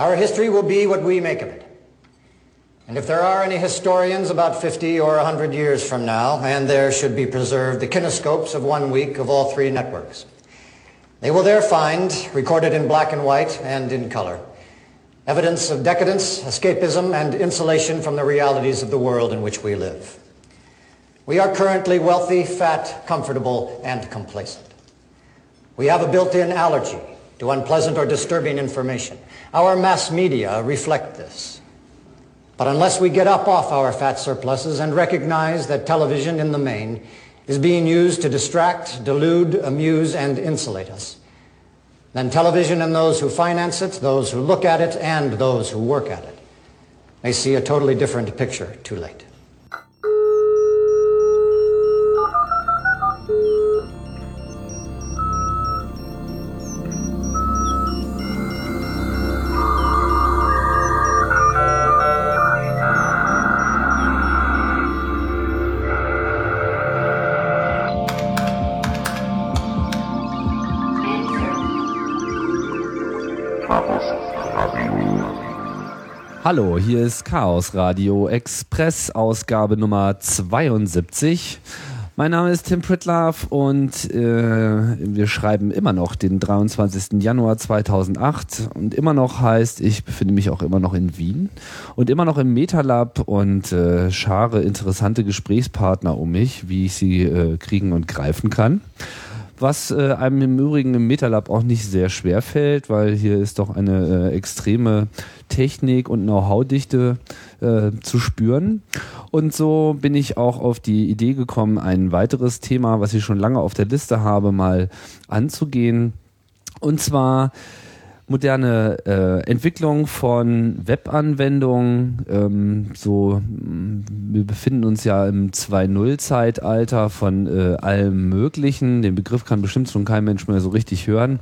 Our history will be what we make of it. And if there are any historians about 50 or 100 years from now, and there should be preserved the kinescopes of one week of all three networks, they will there find, recorded in black and white and in color, evidence of decadence, escapism, and insulation from the realities of the world in which we live. We are currently wealthy, fat, comfortable, and complacent. We have a built-in allergy to unpleasant or disturbing information. Our mass media reflect this. But unless we get up off our fat surpluses and recognize that television in the main is being used to distract, delude, amuse, and insulate us, then television and those who finance it, those who look at it, and those who work at it may see a totally different picture too late. Hallo, hier ist Chaos Radio Express, Ausgabe Nummer 72. Mein Name ist Tim Pritlove und äh, wir schreiben immer noch den 23. Januar 2008 und immer noch heißt, ich befinde mich auch immer noch in Wien und immer noch im MetaLab und äh, schare interessante Gesprächspartner um mich, wie ich sie äh, kriegen und greifen kann was äh, einem im Übrigen im MetaLab auch nicht sehr schwer fällt, weil hier ist doch eine äh, extreme Technik und Know-how-Dichte äh, zu spüren. Und so bin ich auch auf die Idee gekommen, ein weiteres Thema, was ich schon lange auf der Liste habe, mal anzugehen. Und zwar moderne äh, Entwicklung von Webanwendungen. Ähm, so, mm, wir befinden uns ja im 2.0-Zeitalter von äh, allem Möglichen. Den Begriff kann bestimmt schon kein Mensch mehr so richtig hören.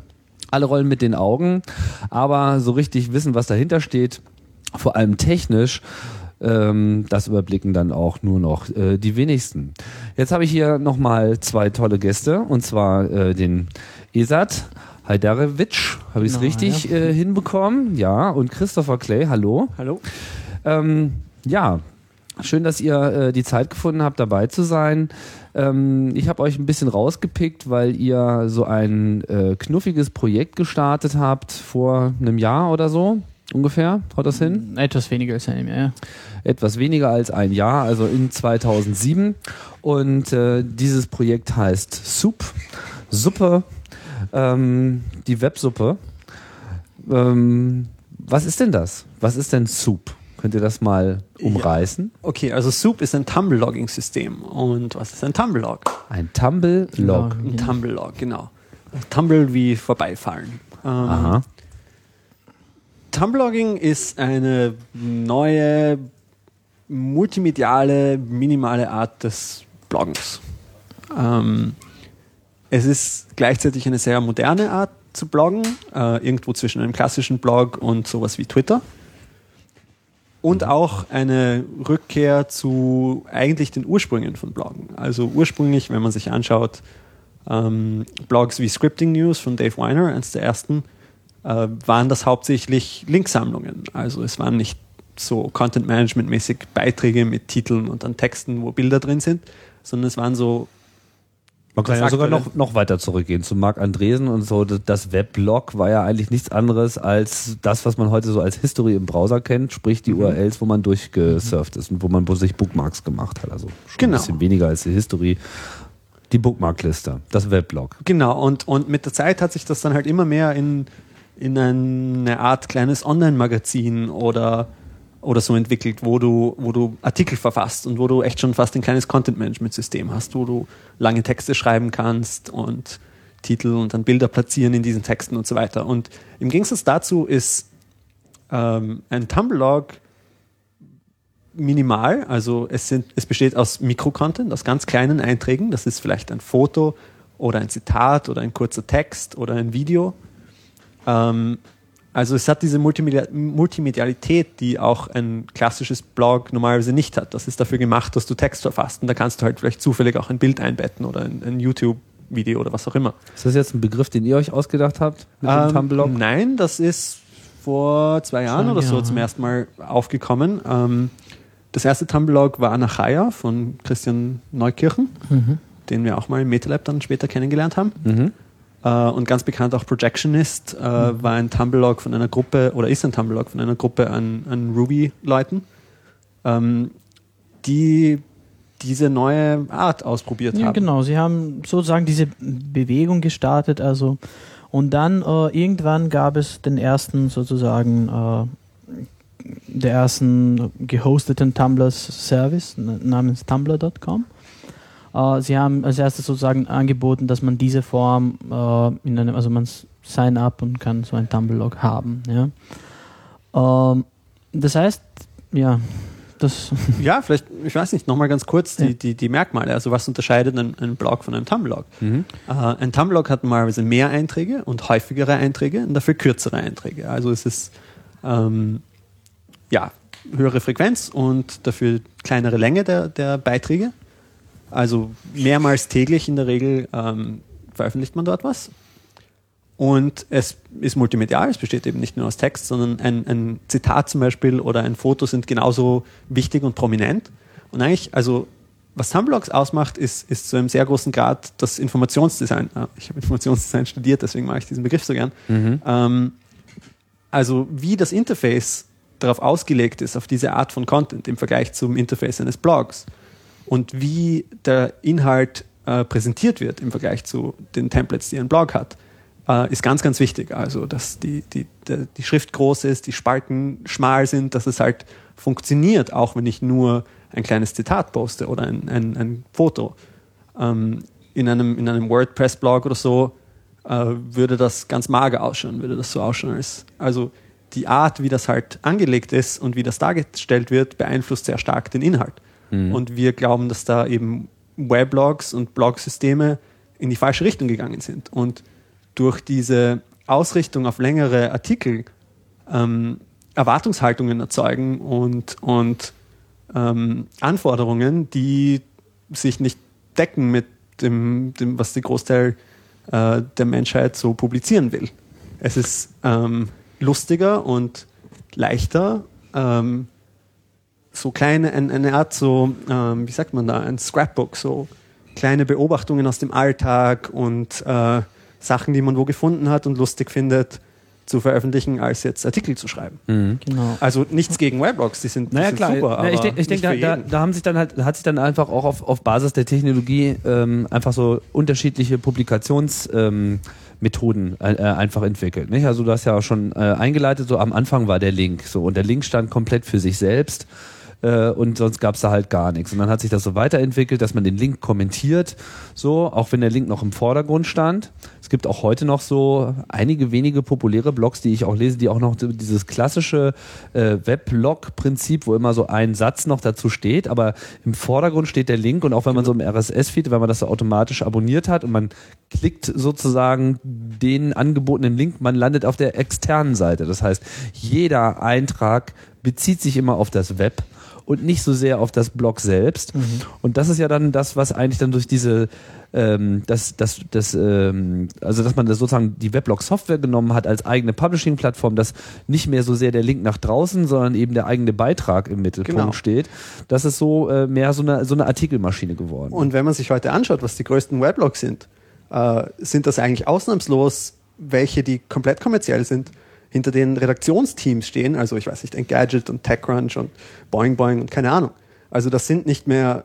Alle rollen mit den Augen, aber so richtig wissen, was dahinter steht, vor allem technisch, ähm, das überblicken dann auch nur noch äh, die wenigsten. Jetzt habe ich hier nochmal zwei tolle Gäste, und zwar äh, den Esat Hajdarevic, habe ich es richtig ja. äh, hinbekommen? Ja, und Christopher Clay, hallo. Hallo. Ähm, ja, schön, dass ihr äh, die Zeit gefunden habt, dabei zu sein. Ähm, ich habe euch ein bisschen rausgepickt, weil ihr so ein äh, knuffiges Projekt gestartet habt vor einem Jahr oder so ungefähr. Haut das hin? Etwas weniger als ein Jahr, ja. Etwas weniger als ein Jahr, also in 2007. Und äh, dieses Projekt heißt Soup, Suppe ähm, die Websuppe. Ähm, was ist denn das? Was ist denn Soup? Könnt ihr das mal umreißen? Ja. Okay, also Soup ist ein Tumble-Logging-System. Und was ist ein Tumble-Log? Ein Tumble-Log. Ein Tumble-Log, genau. Tumble wie vorbeifallen. Ähm, Aha. Tumble-Logging ist eine neue multimediale, minimale Art des Bloggens. Ähm, es ist gleichzeitig eine sehr moderne Art zu bloggen, äh, irgendwo zwischen einem klassischen Blog und sowas wie Twitter. Und auch eine Rückkehr zu eigentlich den Ursprüngen von Bloggen. Also ursprünglich, wenn man sich anschaut, ähm, Blogs wie Scripting News von Dave Weiner, eines der ersten, äh, waren das hauptsächlich Linksammlungen. Also es waren nicht so Content-Management-mäßig Beiträge mit Titeln und dann Texten, wo Bilder drin sind, sondern es waren so man kann ja sogar noch, noch weiter zurückgehen zu Marc Andresen und so. Das Weblog war ja eigentlich nichts anderes als das, was man heute so als History im Browser kennt, sprich die mhm. URLs, wo man durchgesurft ist und wo man sich Bookmarks gemacht hat. Also schon genau. ein bisschen weniger als die History. Die Bookmarkliste, das Weblog. Genau, und, und mit der Zeit hat sich das dann halt immer mehr in, in eine Art kleines Online-Magazin oder oder so entwickelt, wo du, wo du Artikel verfasst und wo du echt schon fast ein kleines Content-Management-System hast, wo du lange Texte schreiben kannst und Titel und dann Bilder platzieren in diesen Texten und so weiter. Und im Gegensatz dazu ist ähm, ein Tumblr-Log minimal, also es, sind, es besteht aus Mikrocontent, aus ganz kleinen Einträgen. Das ist vielleicht ein Foto oder ein Zitat oder ein kurzer Text oder ein Video. Ähm, also es hat diese Multimedialität, die auch ein klassisches Blog normalerweise nicht hat. Das ist dafür gemacht, dass du Text verfasst und da kannst du halt vielleicht zufällig auch ein Bild einbetten oder ein, ein YouTube-Video oder was auch immer. Ist das jetzt ein Begriff, den ihr euch ausgedacht habt mit ähm, dem Tumblr? Nein, das ist vor zwei Jahren Zwei oder so Jahre. zum ersten Mal aufgekommen. Ähm, das erste Tumblr war Anachaya von Christian Neukirchen, den wir auch mal im MetaLab dann später kennengelernt haben. Äh, und ganz bekannt auch Projectionist äh, war ein Tumblr von einer Gruppe oder ist ein Tumblr von einer Gruppe an, an Ruby-Leuten, ähm, die diese neue Art ausprobiert Ja, haben. genau. Sie haben sozusagen diese Bewegung gestartet, also und dann äh, irgendwann gab es den ersten sozusagen der ersten gehosteten Tumblr-Service namens tumblr.com. Äh, sie haben als erstes sozusagen angeboten, dass man diese Form äh, in einem, also man s- sign up und kann so ein Tumblr-Log haben. Ja. Ähm, das heißt, ja, das Ja, vielleicht, ich weiß nicht, nochmal ganz kurz die, Ja. die, die Merkmale. Also was unterscheidet einen, einen Blog von einem Tumblr? Äh, ein Tumblr hat normalerweise mehr Einträge und häufigere Einträge und dafür kürzere Einträge. Also es ist ähm, ja, höhere Frequenz und dafür kleinere Länge der, der Beiträge. Also mehrmals täglich in der Regel ähm, veröffentlicht man dort was. Und es ist multimedial, es besteht eben nicht nur aus Text, sondern ein, ein Zitat zum Beispiel oder ein Foto sind genauso wichtig und prominent. Und eigentlich, also was Tumblr ausmacht, ist, ist zu einem sehr großen Grad das Informationsdesign. Ah, Ich habe Informationsdesign studiert, deswegen mag ich diesen Begriff so gern. Ähm, also wie das Interface darauf ausgelegt ist, auf diese Art von Content im Vergleich zum Interface eines Blogs und wie der Inhalt äh, präsentiert wird im Vergleich zu den Templates, die ein Blog hat, äh, ist ganz, ganz wichtig. Also, dass die, die, die, Schrift groß ist, die Spalten schmal sind, dass es halt funktioniert, auch wenn ich nur ein kleines Zitat poste oder ein, ein, ein Foto. Ähm, in einem, in einem WordPress-Blog oder so äh, würde das ganz mager ausschauen, würde das so ausschauen. Als, also die Art, wie das halt angelegt ist und wie das dargestellt wird, beeinflusst sehr stark den Inhalt. Und wir glauben, dass da eben Weblogs und Blogsysteme in die falsche Richtung gegangen sind. Und durch diese Ausrichtung auf längere Artikel ähm, Erwartungshaltungen erzeugen und, und ähm, Anforderungen, die sich nicht decken mit dem, dem was der Großteil äh, der Menschheit so publizieren will. Es ist ähm, lustiger und leichter, ähm, so kleine, ein, eine Art so, ähm, wie sagt man da, ein Scrapbook, so kleine Beobachtungen aus dem Alltag und äh, Sachen, die man wo gefunden hat und lustig findet, zu veröffentlichen, als jetzt Artikel zu schreiben. genau. Also nichts gegen Weblogs, die sind, die Naja sind klar, super, ja, aber ich denke, denk, da, da, da haben sich dann halt, hat sich dann einfach auch auf, auf Basis der Technologie ähm, einfach so unterschiedliche Publikationsmethoden ähm, Methoden, äh, äh, einfach entwickelt. Nicht? Also du hast ja auch schon äh, eingeleitet, so am Anfang war der Link so und der Link stand komplett für sich selbst äh, und sonst gab es da halt gar nichts. Und dann hat sich das so weiterentwickelt, dass man den Link kommentiert, so, auch wenn der Link noch im Vordergrund stand. Es gibt auch heute noch so einige wenige populäre Blogs, die ich auch lese, die auch noch dieses klassische äh, Weblog-Prinzip, wo immer so ein Satz noch dazu steht, aber im Vordergrund steht der Link und auch wenn man so im RSS-Feed, wenn man das so automatisch abonniert hat und man klickt sozusagen den angebotenen Link, man landet auf der externen Seite. Das heißt, jeder Eintrag bezieht sich immer auf das Web und nicht so sehr auf das Blog selbst. Und das ist ja dann das, was eigentlich dann durch diese, ähm, das, das, das, ähm, also dass man das sozusagen die Weblog-Software genommen hat als eigene Publishing-Plattform, dass nicht mehr so sehr der Link nach draußen, sondern eben der eigene Beitrag im Mittelpunkt Genau. steht. Das ist so äh, mehr so eine, so eine Artikelmaschine geworden. Und wenn man sich heute anschaut, was die größten Weblogs sind, äh, sind das eigentlich ausnahmslos welche, die komplett kommerziell sind, hinter denen Redaktionsteams stehen. Also ich weiß nicht, Engadget und TechCrunch und Boing Boing und keine Ahnung. Also das sind nicht mehr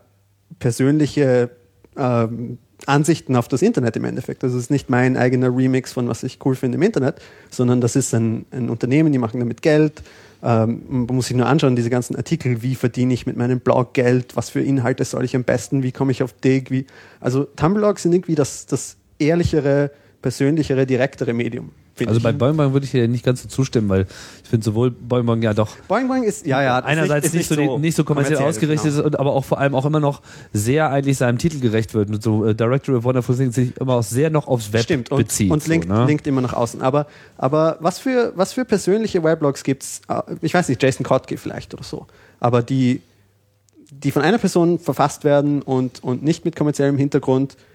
persönliche ähm, Ansichten auf das Internet im Endeffekt. Das ist nicht mein eigener Remix von was ich cool finde im Internet, sondern das ist ein, ein Unternehmen, die machen damit Geld. Ähm, man muss sich nur anschauen, diese ganzen Artikel, wie verdiene ich mit meinem Blog Geld, was für Inhalte soll ich am besten, wie komme ich auf Dig, wie. Also Tumblr-Blogs sind irgendwie das, das ehrlichere, persönlichere, direktere Medium. Finde also bei Boing Boing würde ich dir nicht ganz so zustimmen, weil ich finde sowohl Boing Boing ja doch Boing Boing ist, ja, ja. einerseits ist nicht, so, die- nicht so kommerziell ausgerichtet genau. ist, aber auch vor allem auch immer noch sehr eigentlich seinem Titel gerecht wird. Und so äh, Directory of Wonderful Things sich immer auch sehr noch aufs Web Stimmt, und, bezieht. und linkt, so, ne? linkt immer nach außen. Aber, aber was, für, was für persönliche Weblogs gibt es? Ich weiß nicht, Jason Kotke vielleicht oder so. Aber die, die von einer Person verfasst werden und, und nicht mit kommerziellem Hintergrund, äh,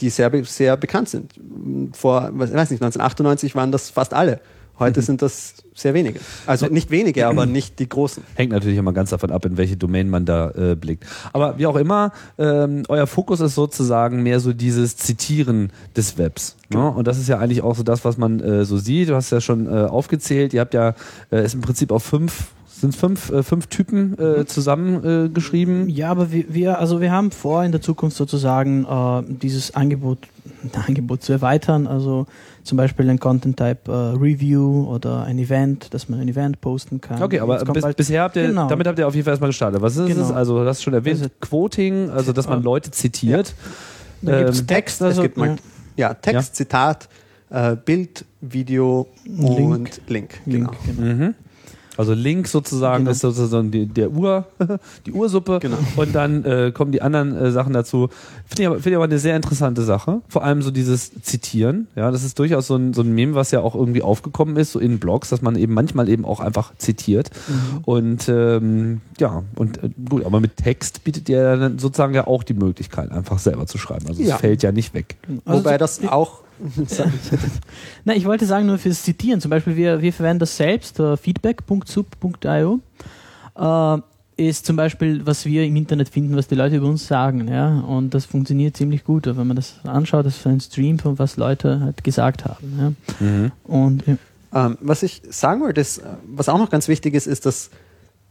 die sehr, sehr bekannt sind. Vor, weiß nicht, 1998 waren das fast alle. Heute sind das sehr wenige. Also nicht wenige, aber nicht die großen. Hängt natürlich immer ganz davon ab, in welche Domain man da äh, blickt. Aber wie auch immer, ähm, euer Fokus ist sozusagen mehr so dieses Zitieren des Webs. Ne? Und das ist ja eigentlich auch so das, was man äh, so sieht. Du hast ja schon äh, aufgezählt. Ihr habt ja äh, ist im Prinzip auf fünf sind fünf, äh, fünf Typen äh, zusammengeschrieben. Äh, ja, aber wir, wir, also wir haben vor, in der Zukunft sozusagen äh, dieses Angebot, Angebot zu erweitern. Also zum Beispiel ein Content-Type äh, Review oder ein Event, dass man ein Event posten kann. Okay, aber bis, bisher habt ihr, genau. damit habt ihr auf jeden Fall erstmal gestartet. Was ist genau. es? Also, du hast schon erwähnt, also, Quoting, also dass man Leute zitiert. Ja. Da ähm, gibt es Text, also, es gibt mal, ja, Text, ja. Zitat, äh, Bild, Video Link. und Link. Link genau. genau. Mhm. Also Link sozusagen genau. ist sozusagen die, der Ur, die Ursuppe genau. und dann äh, kommen die anderen äh, Sachen dazu. Finde ich, aber, find ich aber eine sehr interessante Sache. Vor allem so dieses Zitieren. Ja, das ist durchaus so ein, so ein Meme, was ja auch irgendwie aufgekommen ist, so in Blogs, dass man eben manchmal eben auch einfach zitiert. Mhm. Und ähm, ja, und äh, gut, aber mit Text bietet ihr dann sozusagen ja auch die Möglichkeit, einfach selber zu schreiben. Also ja. es fällt ja nicht weg. Also Wobei das auch Na, ich wollte sagen, nur fürs Zitieren. Zum Beispiel, wir, wir verwenden das selbst, uh, feedback.sub.io. Uh, ist zum Beispiel, was wir im Internet finden, was die Leute über uns sagen, ja, und das funktioniert ziemlich gut. Wenn man das anschaut, das ist ein Stream von was Leute halt gesagt haben. Ja. Mhm. Und ja. ähm, was ich sagen wollte, ist, was auch noch ganz wichtig ist, ist, dass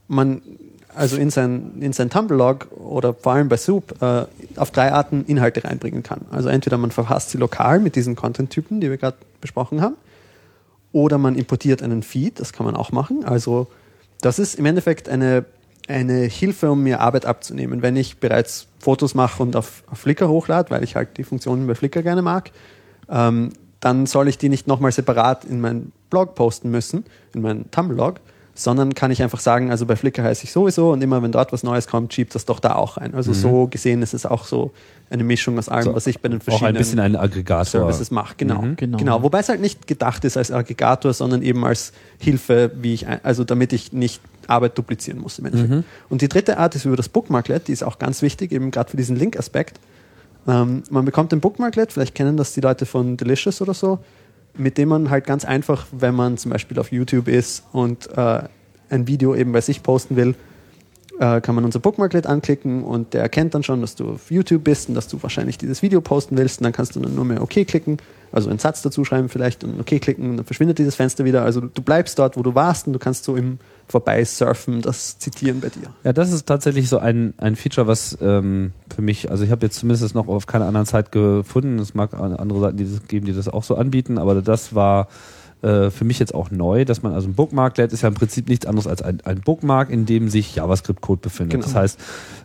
man also in sein, in sein Tumblr-Log oder vor allem bei Soup äh, auf drei Arten Inhalte reinbringen kann. Also entweder man verfasst sie lokal mit diesen Content-Typen, die wir gerade besprochen haben, oder man importiert einen Feed, das kann man auch machen. Also das ist im Endeffekt eine, eine Hilfe, um mir Arbeit abzunehmen. Wenn ich bereits Fotos mache und auf, auf Flickr hochlade, weil ich halt die Funktionen bei Flickr gerne mag, ähm, dann soll ich die nicht nochmal separat in meinen Blog posten müssen, in meinen Tumblr-Log, sondern kann ich einfach sagen, also bei Flickr heiße ich sowieso und immer wenn dort was Neues kommt, schiebt das doch da auch rein. Also mhm. so gesehen ist es auch so eine Mischung aus allem, so, was ich bei den verschiedenen auch ein bisschen ein Aggregator. Services mache. Genau. Mhm. genau. genau. Wobei es halt nicht gedacht ist als Aggregator, sondern eben als Hilfe, wie ich, also damit ich nicht Arbeit duplizieren muss im Endeffekt. Mhm. Und die dritte Art ist über das Bookmarklet, die ist auch ganz wichtig, eben gerade für diesen Link-Aspekt. Ähm, man bekommt den Bookmarklet, vielleicht kennen das die Leute von Delicious oder so mit dem man halt ganz einfach, wenn man zum Beispiel auf YouTube ist und äh, ein Video eben bei sich posten will, äh, kann man unser Bookmarklet anklicken und der erkennt dann schon, dass du auf YouTube bist und dass du wahrscheinlich dieses Video posten willst und dann kannst du dann nur mehr OK klicken, also einen Satz dazu schreiben vielleicht und OK klicken und dann verschwindet dieses Fenster wieder. Also du bleibst dort, wo du warst und du kannst so im Vorbeisurfen das zitieren bei dir. Ja, das ist tatsächlich so ein, ein Feature, was ähm, für mich, also ich habe jetzt zumindest noch auf keiner anderen Zeit gefunden, es mag andere Seiten die das geben, die das auch so anbieten, aber das war äh, für mich jetzt auch neu, dass man also ein Bookmarklet ist ja im Prinzip nichts anderes als ein, ein Bookmark, in dem sich JavaScript-Code befindet. Genau. Das heißt,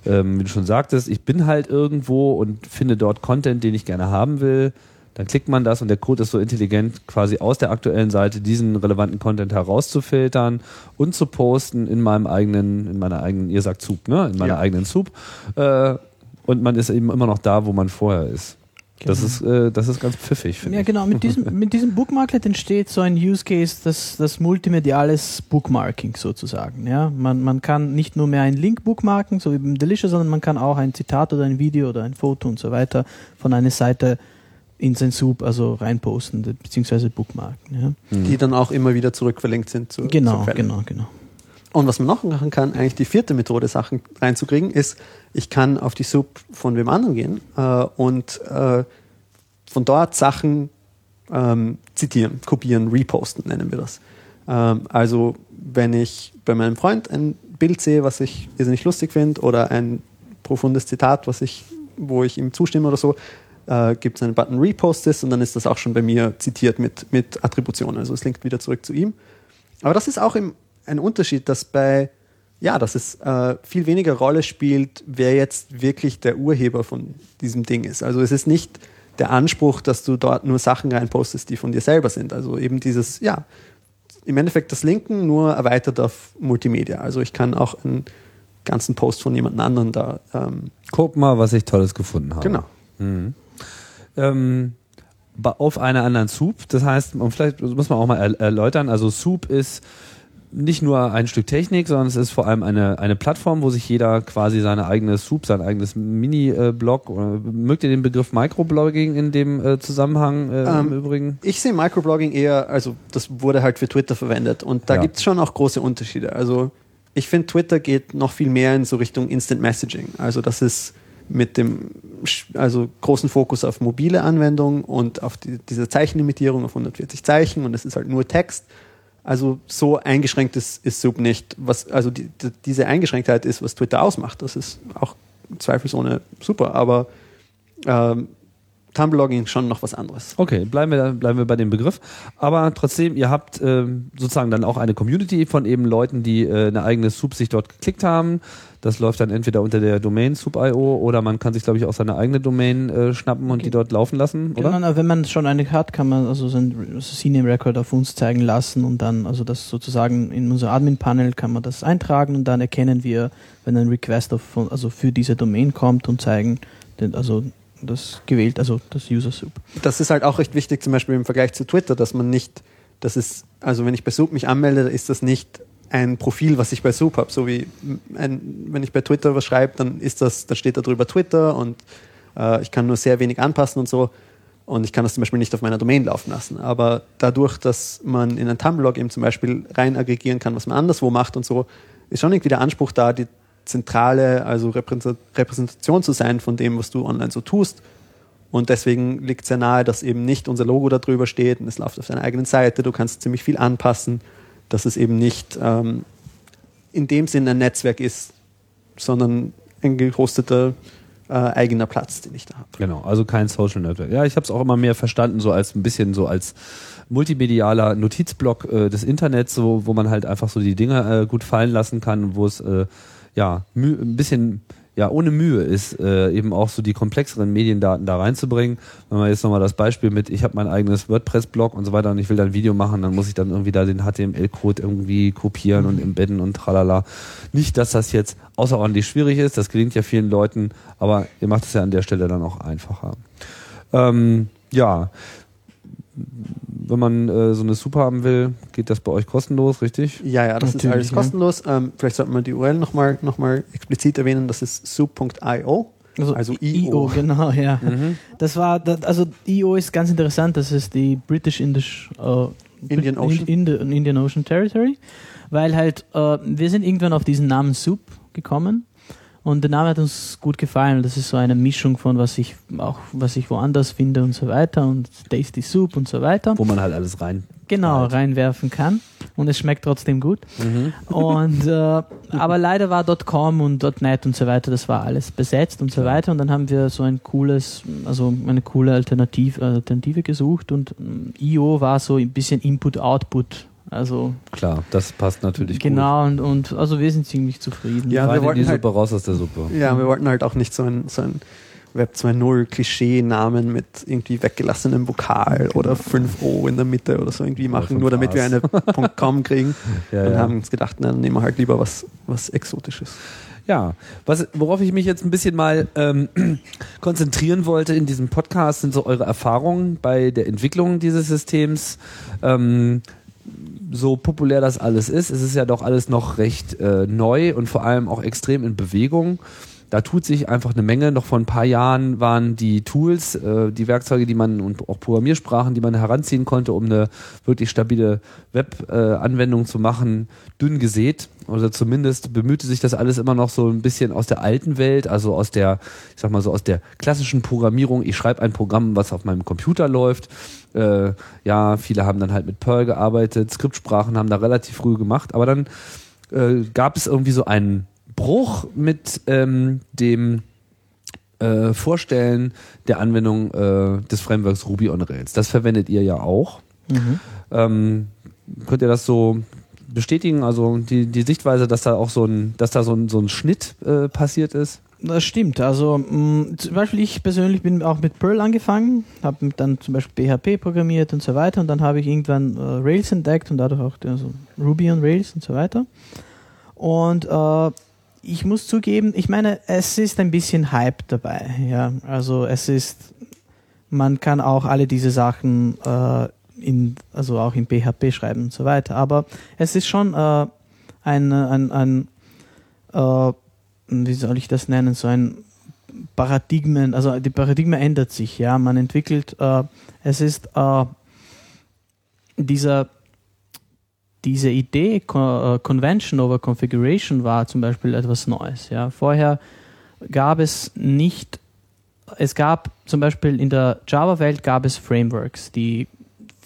ähm, wie du schon sagtest, ich bin halt irgendwo und finde dort Content, den ich gerne haben will. Dann klickt man das und der Code ist so intelligent, quasi aus der aktuellen Seite diesen relevanten Content herauszufiltern und zu posten in meinem eigenen, in meiner eigenen, ihr sagt Soup, ne? In meiner ja. eigenen Soup. Äh, und man ist eben immer noch da, wo man vorher ist. Genau. Das, ist, äh, das ist ganz pfiffig, finde ja, ich. Ja, genau. Mit diesem, mit diesem Bookmarklet entsteht so ein Use Case, das, das multimediales Bookmarking sozusagen. Ja? Man, man kann nicht nur mehr einen Link bookmarken, so wie beim Delicious, sondern man kann auch ein Zitat oder ein Video oder ein Foto und so weiter von einer Seite in sein Sub also reinposten, beziehungsweise bookmarken. Ja? Die dann auch immer wieder zurückverlinkt sind zu Genau, genau, genau. Und was man noch machen kann, eigentlich die vierte Methode, Sachen reinzukriegen, ist, ich kann auf die Sub von wem anderen gehen äh, und äh, von dort Sachen ähm, zitieren, kopieren, reposten, nennen wir das. Ähm, also wenn ich bei meinem Freund ein Bild sehe, was ich irrsinnig lustig finde, oder ein profundes Zitat, was ich, wo ich ihm zustimme oder so, äh, gibt es einen Button Repost This und dann ist das auch schon bei mir zitiert mit, mit Attribution. Also es linkt wieder zurück zu ihm. Aber das ist auch im ein Unterschied, dass bei, ja, dass es äh, viel weniger Rolle spielt, wer jetzt wirklich der Urheber von diesem Ding ist. Also es ist nicht der Anspruch, dass du dort nur Sachen reinpostest, die von dir selber sind. Also eben dieses, ja, im Endeffekt das Linken nur erweitert auf Multimedia. Also ich kann auch einen ganzen Post von jemand anderen da. Ähm Guck mal, was ich Tolles gefunden habe. Genau. Mhm. Ähm, auf einer anderen Soup. Das heißt, vielleicht muss man auch mal erläutern, also Soup ist nicht nur ein Stück Technik, sondern es ist vor allem eine, eine Plattform, wo sich jeder quasi seine eigene Soup, sein eigenes Mini-Blog, oder mögt ihr den Begriff Microblogging in dem äh, Zusammenhang äh, im Ähm, Übrigen? Ich sehe Microblogging eher, also das wurde halt für Twitter verwendet und da Ja. gibt es schon auch große Unterschiede. Also ich finde, Twitter geht noch viel mehr in so Richtung Instant Messaging. Also das ist mit dem also großen Fokus auf mobile Anwendungen und auf die, diese Zeichenlimitierung auf 140 Zeichen und es ist halt nur Text. Also so eingeschränkt ist, ist Sub nicht. Was, also die, die, diese Eingeschränktheit ist, was Twitter ausmacht. Das ist auch zweifelsohne super, aber ähm, Tumblr-Logging ist schon noch was anderes. Okay, bleiben wir, bleiben wir bei dem Begriff. Aber trotzdem, ihr habt ähm, sozusagen dann auch eine Community von eben Leuten, die äh, eine eigene Soup sich dort geklickt haben. Das läuft dann entweder unter der Domain soup.io oder man kann sich, glaube ich, auch seine eigene Domain äh, schnappen und die dort laufen lassen, oder? Genau, na, wenn man schon eine hat, kann man also sein CNAME-Record auf uns zeigen lassen und dann, also das sozusagen in unser Admin-Panel kann man das eintragen und dann erkennen wir, wenn ein Request auf, also für diese Domain kommt und zeigen, den, also das gewählt, also das User-Soup. das ist halt auch recht wichtig, zum Beispiel im Vergleich zu Twitter, dass man nicht, das ist, also wenn ich bei Soup mich anmelde, ist das nicht ein Profil, was ich bei Soup habe. So wie ein, wenn ich bei Twitter was schreibe, dann ist das, dann steht da drüber Twitter und äh, ich kann nur sehr wenig anpassen und so. Und ich kann das zum Beispiel nicht auf meiner Domain laufen lassen. Aber dadurch, dass man in ein Tumblr eben zum Beispiel rein aggregieren kann, was man anderswo macht und so, ist schon irgendwie der Anspruch da, die zentrale, also Repräsent- Repräsentation zu sein von dem, was du online so tust. Und deswegen liegt es sehr nahe, dass eben nicht unser Logo da drüber steht und es läuft auf deiner eigenen Seite. Du kannst ziemlich viel anpassen, dass es eben nicht ähm, in dem Sinn ein Netzwerk ist, sondern ein gehosteter äh, eigener Platz, den ich da habe. Genau, also kein Social Network. Ja, ich habe es auch immer mehr verstanden, so als ein bisschen so als multimedialer Notizblock äh, des Internets, so, wo man halt einfach so die Dinge äh, gut fallen lassen kann, wo es äh, ja ein bisschen ja ohne Mühe ist, äh, eben auch so die komplexeren Mediendaten da reinzubringen. Wenn man jetzt nochmal das Beispiel mit, ich habe mein eigenes WordPress-Blog und so weiter und ich will da ein Video machen, dann muss ich dann irgendwie da den HTML-Code irgendwie kopieren und embedden und tralala. Nicht, dass das jetzt außerordentlich schwierig ist, das gelingt ja vielen Leuten, aber ihr macht es ja an der Stelle dann auch einfacher. Ähm, ja, wenn man äh, so eine Super haben will, geht das bei euch kostenlos, richtig? Ja, ja, das ist Natürlich, alles ja. kostenlos. Ähm, vielleicht sollten wir die URL nochmal noch mal explizit erwähnen. Das ist soup.io. Also IO. genau, ja. Das war, das, also IO ist ganz interessant, das ist die British Indisch, äh, Indian Ocean. In, in, Indian Ocean Territory, weil halt, äh, wir sind irgendwann auf diesen Namen Soup gekommen und der Name hat uns gut gefallen. Das ist so eine Mischung von was ich auch, was ich woanders finde und so weiter und Tasty Soup und so weiter. Wo man halt alles rein. Genau, Halt. reinwerfen kann und es schmeckt trotzdem gut. Und äh, aber leider war .com und .net und so weiter, das war alles besetzt und so weiter. Und dann haben wir so ein cooles, also eine coole Alternative, Alternative gesucht und ähm, IO war so ein bisschen Input-Output. Also Klar, das passt natürlich genau und, und also wir sind ziemlich zufrieden. Ja, gut. wir Rein in wollten die halt- Suppe, raus aus der Suppe. Ja, wir wollten halt auch nicht so ein, so ein Web 2.0 Klischee-Namen mit irgendwie weggelassenem Vokal oder 5O in der Mitte oder so irgendwie machen, nur damit wir eine .com kriegen. Ja, und ja. haben uns gedacht, dann nehmen wir halt lieber was, was Exotisches. Ja, was, worauf ich mich jetzt ein bisschen mal ähm, konzentrieren wollte in diesem Podcast, sind so eure Erfahrungen bei der Entwicklung dieses Systems. Ähm, so populär das alles ist, es ist ja doch alles noch recht äh, neu und vor allem auch extrem in Bewegung. Da tut sich einfach eine Menge. Noch vor ein paar Jahren waren die Tools, äh, die Werkzeuge, die man und auch Programmiersprachen, die man heranziehen konnte, um eine wirklich stabile Web-Anwendung zu machen, dünn gesät. Oder zumindest bemühte sich das alles immer noch so ein bisschen aus der alten Welt, also aus der, ich sag mal so, aus der klassischen Programmierung. Ich schreibe ein Programm, was auf meinem Computer läuft. Äh, ja, viele haben dann halt mit Perl gearbeitet, Skriptsprachen haben da relativ früh gemacht, aber dann äh, gab es irgendwie so einen Bruch mit ähm, dem äh, Vorstellen der Anwendung äh, des Frameworks Ruby on Rails. Das verwendet ihr ja auch. Mhm. Ähm, könnt ihr das so bestätigen? Also die, die Sichtweise, dass da auch so ein, dass da so ein, so ein Schnitt äh, passiert ist? Das stimmt. Also mh, zum Beispiel ich persönlich bin auch mit Perl angefangen, habe dann zum Beispiel PHP programmiert und so weiter und dann habe ich irgendwann äh, Rails entdeckt und dadurch auch also Ruby on Rails und so weiter. Und äh, ich muss zugeben, ich meine, es ist ein bisschen Hype dabei. Ja, also es ist, man kann auch alle diese Sachen äh, in, also auch in PHP schreiben und so weiter. Aber es ist schon äh, ein, ein, ein äh, wie soll ich das nennen, so ein Paradigmen, also die Paradigma ändert sich, ja, man entwickelt, äh, es ist äh, dieser diese Idee Con Convention over Configuration war zum Beispiel etwas Neues. Ja. Vorher gab es nicht, es gab zum Beispiel in der Java-Welt gab es Frameworks, die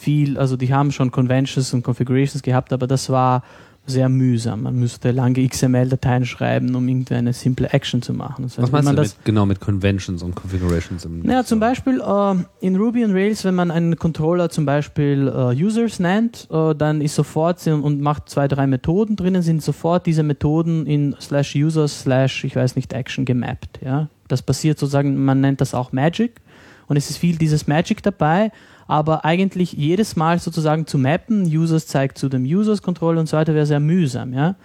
viel, also die haben schon Conventions und Configurations gehabt, aber das war sehr mühsam. Man müsste lange XML-Dateien schreiben, um irgendeine simple Action zu machen. Das heißt, Was meinst du mit, genau mit Conventions und Configurations? Im naja, zum Beispiel äh, in Ruby und Rails, wenn man einen Controller zum Beispiel äh, Users nennt, äh, dann ist sofort und macht zwei, drei Methoden drinnen, sind sofort diese Methoden in slash users slash, ich weiß nicht, Action gemappt. Ja? Das passiert sozusagen, man nennt das auch Magic und es ist viel dieses Magic dabei aber eigentlich jedes Mal sozusagen zu mappen, Users zeigt zu dem Users Control und so weiter, wäre sehr mühsam. Ja?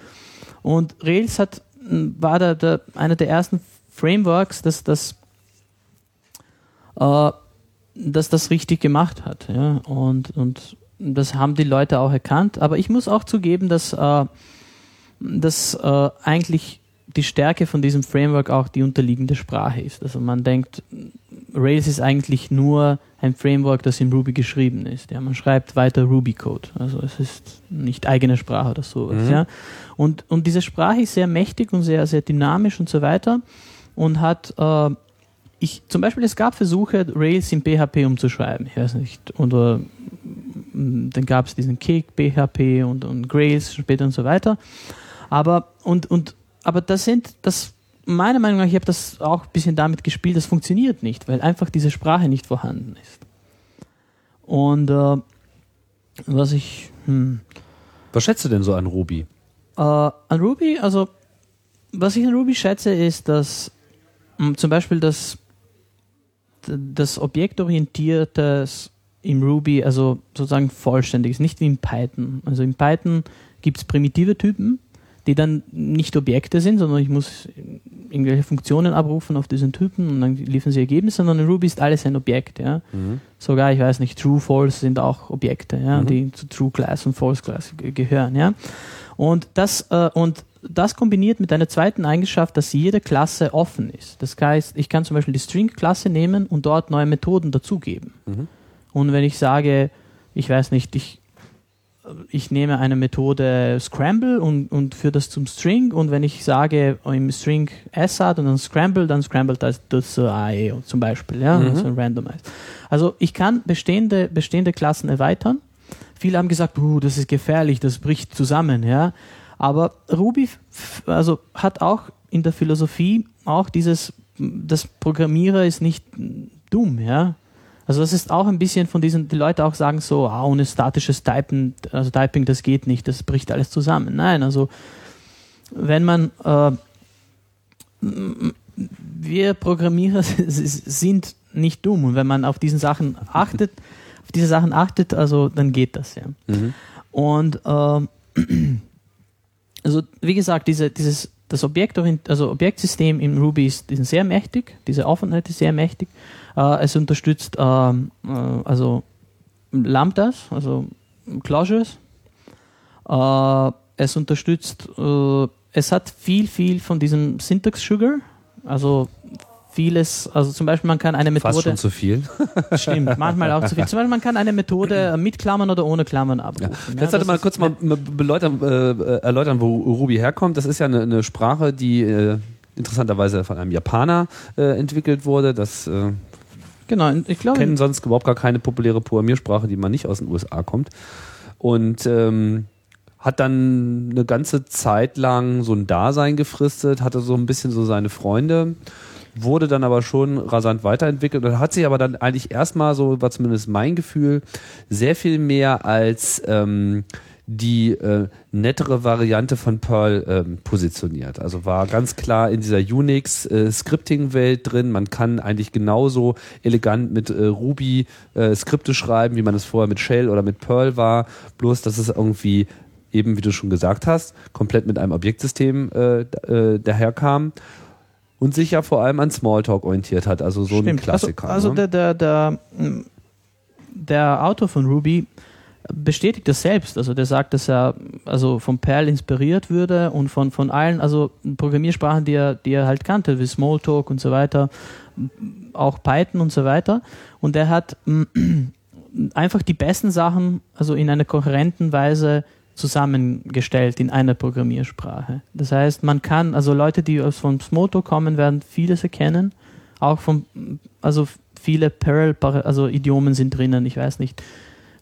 Und Rails hat, war da, da einer der ersten Frameworks, das das, äh, das, das richtig gemacht hat. Ja? Und, und das haben die Leute auch erkannt. Aber ich muss auch zugeben, dass, äh, dass äh, eigentlich die Stärke von diesem Framework auch die unterliegende Sprache ist. Also man denkt, Rails ist eigentlich nur ein Framework, das in Ruby geschrieben ist. Ja, man schreibt weiter Ruby-Code. Also es ist nicht eigene Sprache oder sowas. Mhm. Ja. Und, und diese Sprache ist sehr mächtig und sehr, sehr dynamisch und so weiter und hat äh, ich, zum Beispiel, es gab Versuche, Rails in PHP umzuschreiben. Ich weiß nicht. Oder mm, dann gab es diesen Kick, PHP und, und Grails später und so weiter. Aber, und, und, aber das sind, das meiner Meinung nach, ich habe das auch ein bisschen damit gespielt, das funktioniert nicht, weil einfach diese Sprache nicht vorhanden ist. Und äh, was ich. Hm, was schätzt du denn so an Ruby? Äh, an Ruby, also was ich an Ruby schätze, ist, dass mh, hm, zum Beispiel das, das Objektorientiertes im Ruby, also sozusagen vollständig ist, nicht wie in Python. Also in Python gibt es primitive Typen, die dann nicht Objekte sind, sondern ich muss irgendwelche Funktionen abrufen auf diesen Typen und dann liefern sie Ergebnisse, sondern in Ruby ist alles ein Objekt. Ja? Mhm. Sogar, ich weiß nicht, True, False sind auch Objekte, ja? Mhm. die zu True Class und False Class gehören. Ja? Und, das, äh, und das kombiniert mit einer zweiten Eigenschaft, dass jede Klasse offen ist. Das heißt, ich kann zum Beispiel die String-Klasse nehmen und dort neue Methoden dazugeben. Mhm. Und wenn ich sage, ich weiß nicht, ich ich nehme eine Methode Scramble und, und führe das zum String und wenn ich sage im String Assad und dann Scramble, dann scrambled das, das AE zum Beispiel, ja, mhm. so randomized. Also ich kann bestehende, bestehende Klassen erweitern. Viele haben gesagt, uh, das ist gefährlich, das bricht zusammen, ja. Aber Ruby also hat auch in der Philosophie auch dieses, das Programmierer ist nicht dumm, ja. Also das ist auch ein bisschen von diesen, die Leute auch sagen so, ah, ohne statisches Typen, also Typing, das geht nicht, das bricht alles zusammen. Nein, also wenn man, äh, wir Programmierer sind nicht dumm und wenn man auf diesen Sachen achtet, auf diese Sachen achtet, also dann geht das ja. Mhm. Und äh, also wie gesagt, diese, dieses das Objekt, also Objektsystem im Ruby ist, ist sehr mächtig, diese Offenheit ist sehr mächtig es unterstützt ähm, äh, also Lambdas, also Closures. Äh, es unterstützt, äh, es hat viel, viel von diesem Syntax Sugar, also vieles, also zum Beispiel man kann eine Methode. Fast schon zu viel. Stimmt, manchmal auch zu viel. Zum Beispiel man kann eine Methode mit Klammern oder ohne Klammern abrufen. Ja. Jetzt sollte man kurz mal beleuchtern, äh, erläutern, wo Ruby herkommt. Das ist ja eine, eine Sprache, die äh, interessanterweise von einem Japaner äh, entwickelt wurde. Das äh, Genau, ich glaube. Kennen sonst überhaupt gar keine populäre Programmiersprache, die man nicht aus den USA kommt. Und ähm, hat dann eine ganze Zeit lang so ein Dasein gefristet, hatte so ein bisschen so seine Freunde, wurde dann aber schon rasant weiterentwickelt und hat sich aber dann eigentlich erstmal, so war zumindest mein Gefühl, sehr viel mehr als ähm, die äh, nettere Variante von Perl ähm, positioniert. Also war ganz klar in dieser Unix-Scripting-Welt äh, drin. Man kann eigentlich genauso elegant mit äh, Ruby äh, Skripte schreiben, wie man es vorher mit Shell oder mit Perl war. Bloß, dass es irgendwie eben, wie du schon gesagt hast, komplett mit einem Objektsystem äh, äh, daherkam und sich ja vor allem an Smalltalk orientiert hat. Also so Stimmt. ein also, Klassiker. Also, also ne? der, der, der der Autor von Ruby bestätigt das selbst. Also der sagt, dass er also von Perl inspiriert würde und von, von allen, also Programmiersprachen, die er, die er halt kannte, wie Smalltalk und so weiter, auch Python und so weiter. Und er hat einfach die besten Sachen, also in einer kohärenten Weise zusammengestellt in einer Programmiersprache. Das heißt, man kann, also Leute, die aus von Smalltalk kommen, werden vieles erkennen. Auch von, also viele Perl, also Idiomen sind drinnen, ich weiß nicht.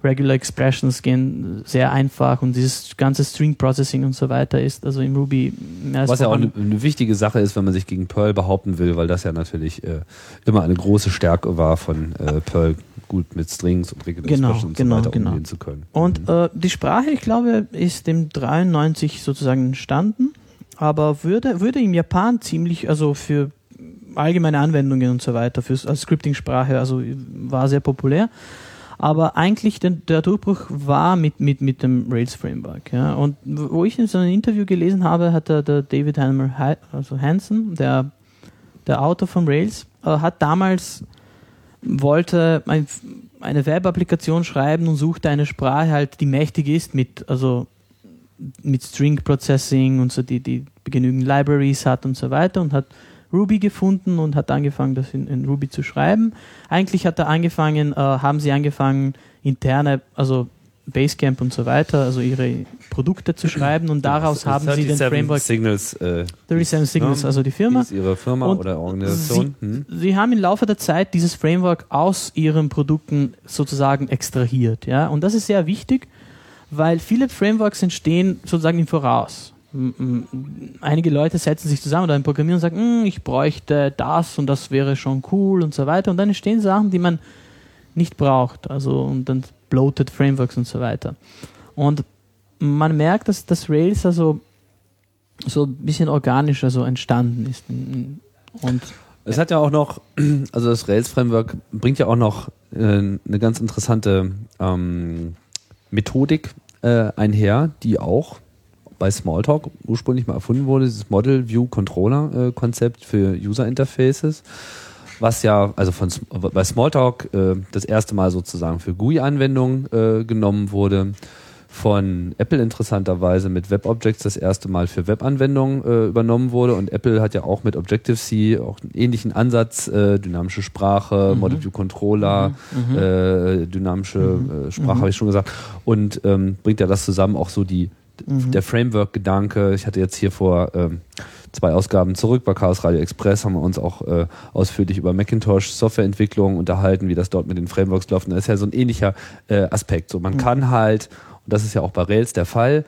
Regular Expressions gehen sehr einfach und dieses ganze String Processing und so weiter ist also im Ruby mehr Was ja auch eine, eine, wichtige Sache ist, wenn man sich gegen Perl behaupten will, weil das ja natürlich äh, immer eine große Stärke war von äh, Perl gut mit Strings und Regular genau, Expressions und genau, so weiter genau. umgehen zu können. Und mhm. äh, die Sprache, ich glaube, ist im 93 sozusagen entstanden, aber würde, würde im Japan ziemlich, also für allgemeine Anwendungen und so weiter, für als Scripting-Sprache, also war sehr populär. Aber eigentlich der, der Durchbruch war mit, mit, mit dem Rails-Framework. Ja. Und wo ich in so einem Interview gelesen habe, hat der, der David Hanmer, also Hansen, der, der Autor von Rails, äh, hat damals wollte ein, eine Web-Applikation schreiben und suchte eine Sprache halt, die mächtig ist mit, also mit String Processing und so, die, die genügend Libraries hat und so weiter und hat Ruby gefunden und hat angefangen, das in, in Ruby zu schreiben. Eigentlich hat er angefangen, äh, haben sie angefangen, interne, also Basecamp und so weiter, also ihre Produkte zu schreiben und daraus das haben sie den Framework Signals, äh, 37 Signals, also die Firma. Ist ihre Firma und oder Organisation. Sie, hm. sie, haben im Laufe der Zeit dieses Framework aus ihren Produkten sozusagen extrahiert, ja, und das ist sehr wichtig, weil viele Frameworks entstehen sozusagen im Voraus. Einige Leute setzen sich zusammen oder ein Programmieren und sagen, hm, ich bräuchte das und das wäre schon cool und so weiter und dann entstehen Sachen, die man nicht braucht, also und dann bloated Frameworks und so weiter. Und man merkt, dass das Rails also so ein bisschen organischer so entstanden ist. Und es hat ja auch noch, also das Rails-Framework bringt ja auch noch äh, eine ganz interessante ähm, Methodik äh, einher, die auch bei Smalltalk ursprünglich mal erfunden wurde, dieses Model View Controller äh, Konzept für User Interfaces was ja also von bei Smalltalk äh, das erste Mal sozusagen für GUI-Anwendungen äh, genommen wurde, von Apple interessanterweise mit WebObjects das erste Mal für Webanwendungen äh, übernommen wurde und Apple hat ja auch mit Objective-C auch einen ähnlichen Ansatz, äh, dynamische Sprache, mhm. Model View Controller, mhm. mhm. dynamische mhm. Sprache mhm. habe ich schon gesagt und ähm, bringt ja das zusammen auch so die mhm. der Framework-Gedanke. Ich hatte jetzt hier vor ähm, zwei Ausgaben zurück bei Chaos Radio Express haben wir uns auch äh, ausführlich über Macintosh Softwareentwicklung unterhalten, wie das dort mit den Frameworks läuft. Und das ist ja so ein ähnlicher äh, Aspekt. So, man mhm. kann halt, und das ist ja auch bei Rails der Fall,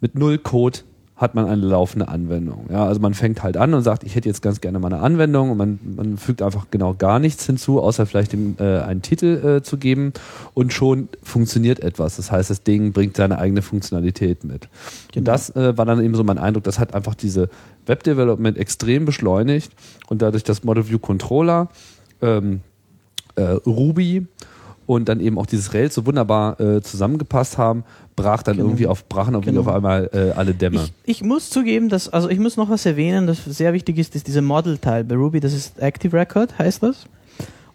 mit null Code hat man eine laufende Anwendung. Ja, also man fängt halt an und sagt, ich hätte jetzt ganz gerne mal eine Anwendung und man, man fügt einfach genau gar nichts hinzu, außer vielleicht dem, äh, einen Titel äh, zu geben und schon funktioniert etwas. Das heißt, das Ding bringt seine eigene Funktionalität mit. Genau. Und das äh, war dann eben so mein Eindruck, das hat einfach diese Web-Development extrem beschleunigt und dadurch das Model View Controller, ähm, äh, Ruby und dann eben auch dieses Rails so wunderbar äh, zusammengepasst haben, brach dann genau. irgendwie auf, brachen irgendwie genau. auf einmal äh, alle Dämme. Ich, ich, muss zugeben, dass, also ich muss noch was erwähnen, das sehr wichtig ist, ist dieser Model-Teil bei Ruby, das ist Active Record, heißt das.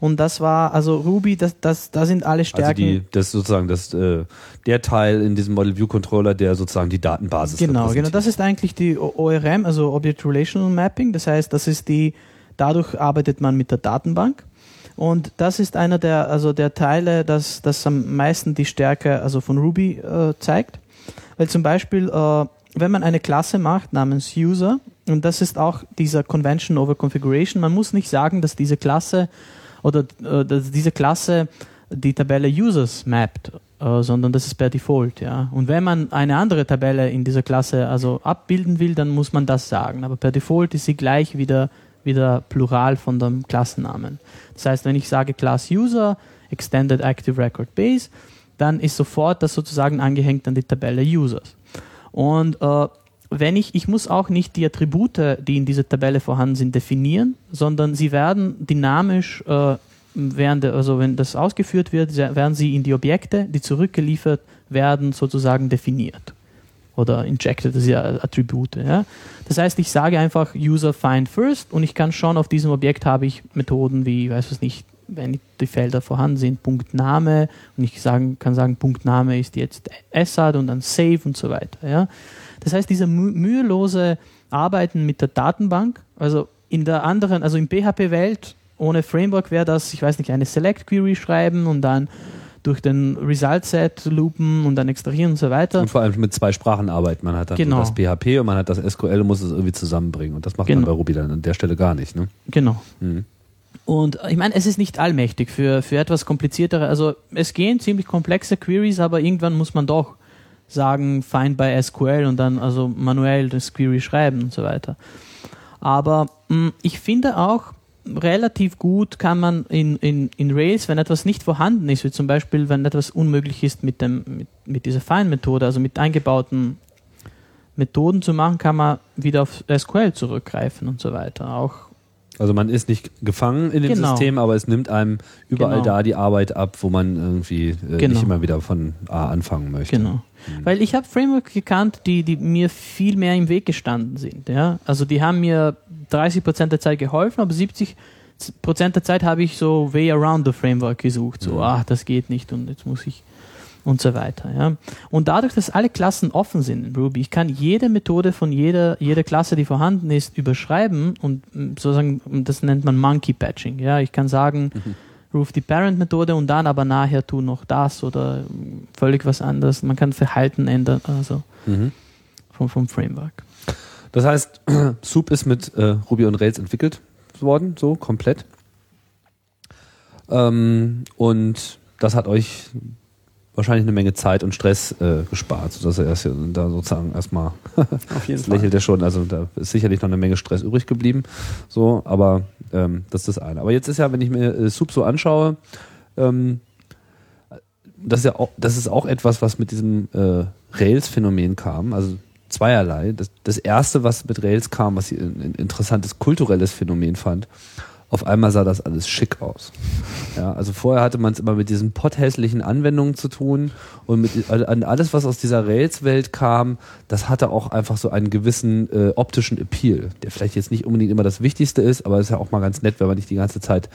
Und das war, also Ruby, das, das, da sind alle Stärken. Also die, das ist sozusagen das, äh, der Teil in diesem Model View Controller, der sozusagen die Datenbasis Genau, genau. Das ist eigentlich die ORM, also Object Relational Mapping. Das heißt, das ist die, dadurch arbeitet man mit der Datenbank. Und das ist einer der, also der Teile, das, das am meisten die Stärke also von Ruby äh, zeigt. Weil zum Beispiel, äh, wenn man eine Klasse macht namens User, und das ist auch dieser Convention over Configuration, man muss nicht sagen, dass diese Klasse oder äh, dass diese Klasse die Tabelle Users mappt, äh, sondern das ist per Default, ja. Und wenn man eine andere Tabelle in dieser Klasse also abbilden will, dann muss man das sagen. Aber per Default ist sie gleich wieder wieder Plural von dem Klassennamen. Das heißt, wenn ich sage Class User, Extended Active Record Base, dann ist sofort das sozusagen angehängt an die Tabelle Users. Und äh, wenn ich, ich muss auch nicht die Attribute, die in dieser Tabelle vorhanden sind, definieren, sondern sie werden dynamisch, äh, während, also wenn das ausgeführt wird, werden sie in die Objekte, die zurückgeliefert werden, sozusagen definiert oder injected, das ist ja Attribute. Ja? Das heißt, ich sage einfach User find first und ich kann schon auf diesem Objekt habe ich Methoden wie, weiß was nicht, wenn die Felder vorhanden sind, Punktname und ich sagen, kann sagen, Punktname ist jetzt Assad und dann Save und so weiter. Ja? Das heißt, diese mü mühelose Arbeiten mit der Datenbank, also in der anderen, also in PHP-Welt ohne Framework wäre das, ich weiß nicht, eine Select-Query schreiben und dann durch den Result-Set loopen und dann extrahieren und so weiter. Und vor allem mit zwei Sprachen arbeiten. Man hat dann Genau. das PHP und man hat das SQL und muss es irgendwie zusammenbringen. Und das macht man Genau. bei Ruby dann an der Stelle gar nicht. Ne? Genau. Mhm. Und ich meine, es ist nicht allmächtig für, für etwas kompliziertere. Also es gehen ziemlich komplexe Queries, aber irgendwann muss man doch sagen, find by SQL und dann also manuell das Query schreiben und so weiter. Aber mh, ich finde auch, relativ gut kann man in, in, in Rails, wenn etwas nicht vorhanden ist, wie zum Beispiel, wenn etwas unmöglich ist mit, dem, mit, mit dieser Find-Methode, also mit eingebauten Methoden zu machen, kann man wieder auf SQL zurückgreifen und so weiter. Auch Also man ist nicht gefangen in dem Genau. System, aber es nimmt einem überall Genau. da die Arbeit ab, wo man irgendwie äh, Genau. nicht immer wieder von A anfangen möchte. Genau. Weil ich habe Frameworks gekannt, die, die mir viel mehr im Weg gestanden sind. Ja? Also die haben mir 30% der Zeit geholfen, aber 70% der Zeit habe ich so way around the Framework gesucht. So, Mhm. ach, das geht nicht und jetzt muss ich und so weiter. Ja? Und dadurch, dass alle Klassen offen sind in Ruby, ich kann jede Methode von jeder, jeder Klasse, die vorhanden ist, überschreiben und mm, sozusagen, das nennt man Monkey Patching. Ja? Ich kann sagen, ruf die Parent-Methode und dann aber nachher tu noch das oder mm, völlig was anderes. Man kann Verhalten ändern, also Mhm. vom, vom Framework. Das heißt, Soup ist mit äh, Ruby und Rails entwickelt worden, so komplett. Ähm, und das hat euch wahrscheinlich eine Menge Zeit und Stress äh, gespart, sodass er erst da sozusagen erstmal Auf jeden Fall. lächelt er schon, also da ist sicherlich noch eine Menge Stress übrig geblieben. So, aber ähm, das ist das eine. Aber jetzt ist ja, wenn ich mir äh, Soup so anschaue, ähm, das ist ja auch, das ist auch etwas, was mit diesem äh, Rails-Phänomen kam. Also zweierlei. Das, das erste, was mit Rails kam, was ich ein, ein interessantes kulturelles Phänomen fand, auf einmal sah das alles schick aus. Ja, also vorher hatte man es immer mit diesen potthässlichen Anwendungen zu tun und mit an alles, was aus dieser Rails-Welt kam, das hatte auch einfach so einen gewissen äh, optischen Appeal, der vielleicht jetzt nicht unbedingt immer das Wichtigste ist, aber ist ja auch mal ganz nett, wenn man nicht die ganze Zeit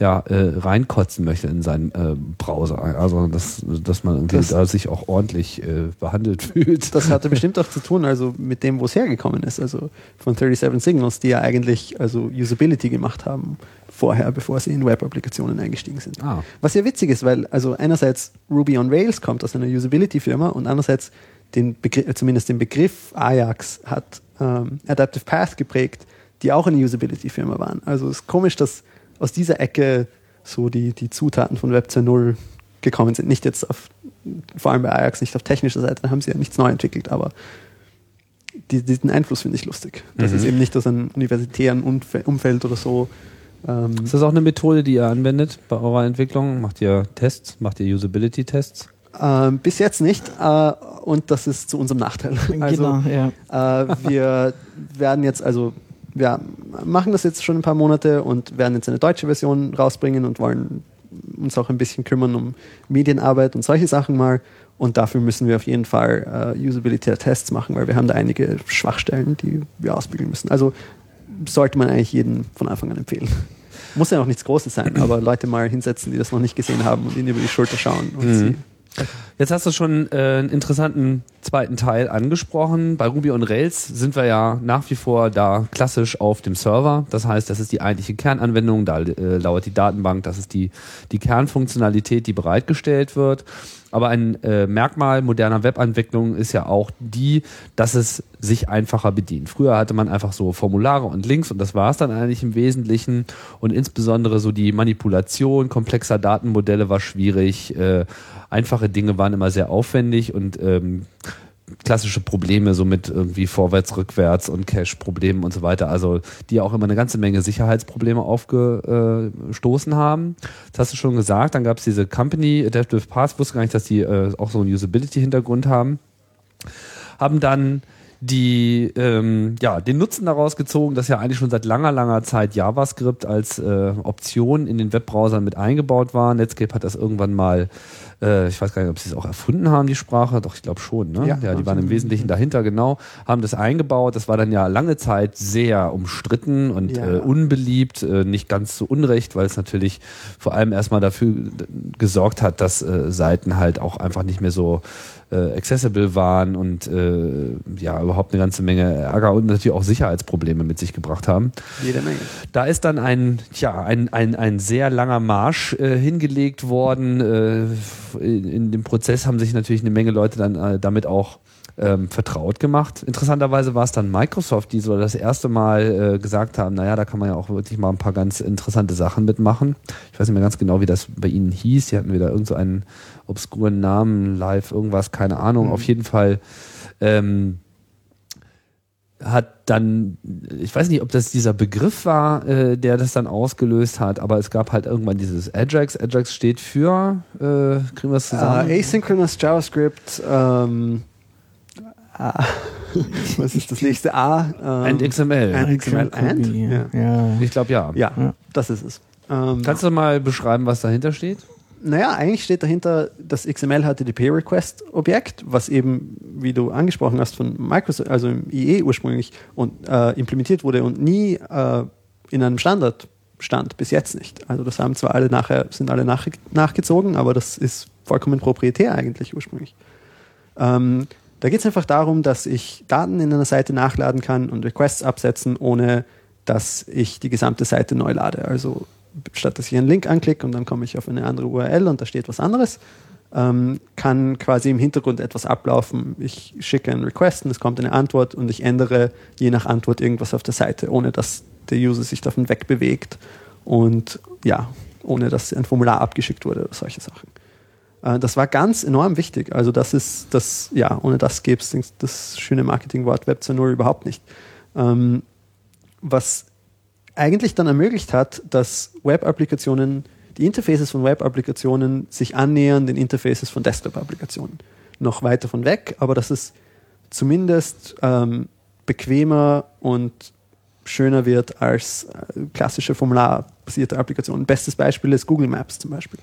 ja äh, reinkotzen möchte in seinen äh, Browser. Also dass, dass man irgendwie Das- da sich auch ordentlich äh, behandelt fühlt. Das hatte bestimmt auch zu tun, also mit dem, wo es hergekommen ist, also von 37 Signals, die ja eigentlich also Usability gemacht haben vorher, bevor sie in Web-Applikationen eingestiegen sind. Ah. Was ja witzig ist, weil also einerseits Ruby on Rails kommt aus einer Usability-Firma und andererseits den Begriff, äh, zumindest den Begriff Ajax hat ähm, Adaptive Path geprägt, die auch eine Usability-Firma waren. Also es ist komisch, dass aus dieser Ecke so die, die Zutaten von Web 2.0 gekommen sind. Nicht jetzt auf, vor allem bei Ajax, nicht auf technischer Seite, da haben sie ja nichts neu entwickelt, aber die, diesen Einfluss finde ich lustig. Das Mhm. ist eben nicht aus einem universitären Umfe- Umfeld oder so. Ähm, Ist das auch eine Methode, die ihr anwendet bei eurer Entwicklung? Macht ihr Tests? Macht ihr Usability-Tests? Ähm, bis jetzt nicht äh, und das ist zu unserem Nachteil. Also genau, ja. äh, wir werden jetzt, also wir machen das jetzt schon ein paar Monate und werden jetzt eine deutsche Version rausbringen und wollen uns auch ein bisschen kümmern um Medienarbeit und solche Sachen mal. Und dafür müssen wir auf jeden Fall äh, Usability-Tests machen, weil wir haben da einige Schwachstellen, die wir ausbügeln müssen. Also sollte man eigentlich jeden von Anfang an empfehlen. Muss ja auch nichts Großes sein, aber Leute mal hinsetzen, die das noch nicht gesehen haben und ihnen über die Schulter schauen und Mhm. sie Jetzt hast du schon äh, einen interessanten zweiten Teil angesprochen. Bei Ruby on Rails sind wir ja nach wie vor da klassisch auf dem Server. Das heißt, das ist die eigentliche Kernanwendung, da äh, lauert die Datenbank, das ist die, die Kernfunktionalität, die bereitgestellt wird. Aber ein äh, Merkmal moderner Webentwicklung ist ja auch die, dass es sich einfacher bedient. Früher hatte man einfach so Formulare und Links und das war es dann eigentlich im Wesentlichen. Und insbesondere so die Manipulation komplexer Datenmodelle war schwierig. Äh, einfache Dinge waren immer sehr aufwendig und ähm, klassische Probleme, so mit irgendwie vorwärts, rückwärts und Cache-Problemen und so weiter, also die auch immer eine ganze Menge Sicherheitsprobleme aufgestoßen haben. Das hast du schon gesagt, dann gab es diese Company Adaptive Path, wusste gar nicht, dass die äh, auch so einen Usability-Hintergrund haben. Haben dann die ähm, ja den Nutzen daraus gezogen, dass ja eigentlich schon seit langer, langer Zeit JavaScript als äh, Option in den Webbrowsern mit eingebaut war. Netscape hat das irgendwann mal äh, ich weiß gar nicht, ob sie es auch erfunden haben, die Sprache. Doch, ich glaube schon. Ne? Ja, ja, die waren im Wesentlichen dahinter, genau. Haben das eingebaut. Das war dann ja lange Zeit sehr umstritten und ja. äh, unbeliebt. Äh, nicht ganz so unrecht, weil es natürlich vor allem erstmal dafür gesorgt hat, dass äh, Seiten halt auch einfach nicht mehr so äh, accessible waren und äh, ja überhaupt eine ganze Menge Ärger und natürlich auch Sicherheitsprobleme mit sich gebracht haben. Jede Menge. Da ist dann ein, ja, ein, ein, ein sehr langer Marsch äh, hingelegt worden. Äh, in, in, dem Prozess haben sich natürlich eine Menge Leute dann äh, damit auch ähm, vertraut gemacht. Interessanterweise war es dann Microsoft, die so das erste Mal äh, gesagt haben, naja, da kann man ja auch wirklich mal ein paar ganz interessante Sachen mitmachen. Ich weiß nicht mehr ganz genau, wie das bei ihnen hieß. Die hatten wieder irgend so einen obskuren Namen, live, irgendwas, keine Ahnung. Mhm. Auf jeden Fall ähm, hat dann, ich weiß nicht, ob das dieser Begriff war, äh, der das dann ausgelöst hat, aber es gab halt irgendwann dieses Ajax. Ajax steht für, äh, kriegen wir es zusammen? Uh, asynchronous JavaScript, ähm, A. Was ist das nächste A? Ähm, and XML. And XML. And? Ja. ja. Ich glaube ja. ja. das ist es. Ähm, Kannst du mal beschreiben, was dahinter steht? Naja, eigentlich steht dahinter das XML HTTP Request Objekt, was eben, wie du angesprochen hast, von Microsoft, also im IE ursprünglich und äh, implementiert wurde und nie äh, in einem Standard stand, bis jetzt nicht. Also das haben zwar alle nachher, sind alle nach, nachgezogen, aber das ist vollkommen proprietär eigentlich ursprünglich. Ähm, da geht es einfach darum, dass ich Daten in einer Seite nachladen kann und Requests absetzen, ohne dass ich die gesamte Seite neu lade. Also statt dass ich einen Link anklicke und dann komme ich auf eine andere URL und da steht was anderes, ähm, kann quasi im Hintergrund etwas ablaufen. Ich schicke einen Request und es kommt eine Antwort und ich ändere je nach Antwort irgendwas auf der Seite, ohne dass der User sich davon wegbewegt und ja, ohne dass ein Formular abgeschickt wurde oder solche Sachen. Äh, das war ganz enorm wichtig. Also das ist das, ja, ohne das gäbe es das schöne Marketingwort Web 2.0 überhaupt nicht. Ähm, was eigentlich dann ermöglicht hat, dass Web-Applikationen, die Interfaces von Web-Applikationen sich annähern den Interfaces von Desktop-Applikationen. Noch weiter von weg, aber dass es zumindest ähm, bequemer und schöner wird als äh, klassische formularbasierte Applikationen. Bestes Beispiel ist Google Maps zum Beispiel.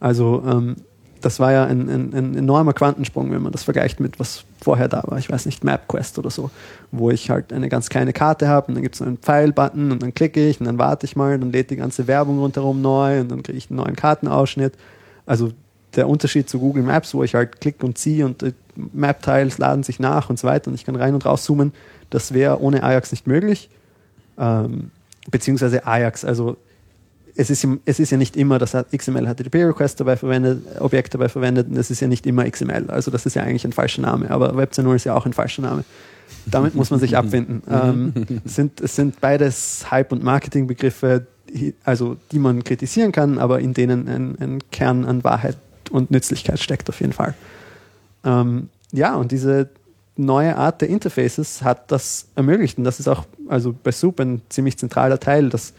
Also ähm, das war ja ein, ein, ein, enormer Quantensprung, wenn man das vergleicht mit was vorher da war. Ich weiß nicht, MapQuest oder so, wo ich halt eine ganz kleine Karte habe und dann gibt es einen Pfeil-Button und dann klicke ich und dann warte ich mal, dann lädt die ganze Werbung rundherum neu und dann kriege ich einen neuen Kartenausschnitt. Also der Unterschied zu Google Maps, wo ich halt klicke und ziehe und Map-Tiles laden sich nach und so weiter und ich kann rein und raus zoomen, das wäre ohne Ajax nicht möglich. Ähm, beziehungsweise Ajax, also es ist, es ist ja nicht immer, das XML HTTP-Request dabei verwendet, Objekt dabei verwendet, und es ist ja nicht immer XML. Also das ist ja eigentlich ein falscher Name, aber Web 2.0 ist ja auch ein falscher Name. Damit muss man sich abfinden. ähm, es, sind, es sind beides Hype- und Marketingbegriffe, also die man kritisieren kann, aber in denen ein, ein Kern an Wahrheit und Nützlichkeit steckt auf jeden Fall. Ähm, ja, und diese neue Art der Interfaces hat das ermöglicht und das ist auch also bei Soup ein ziemlich zentraler Teil, dass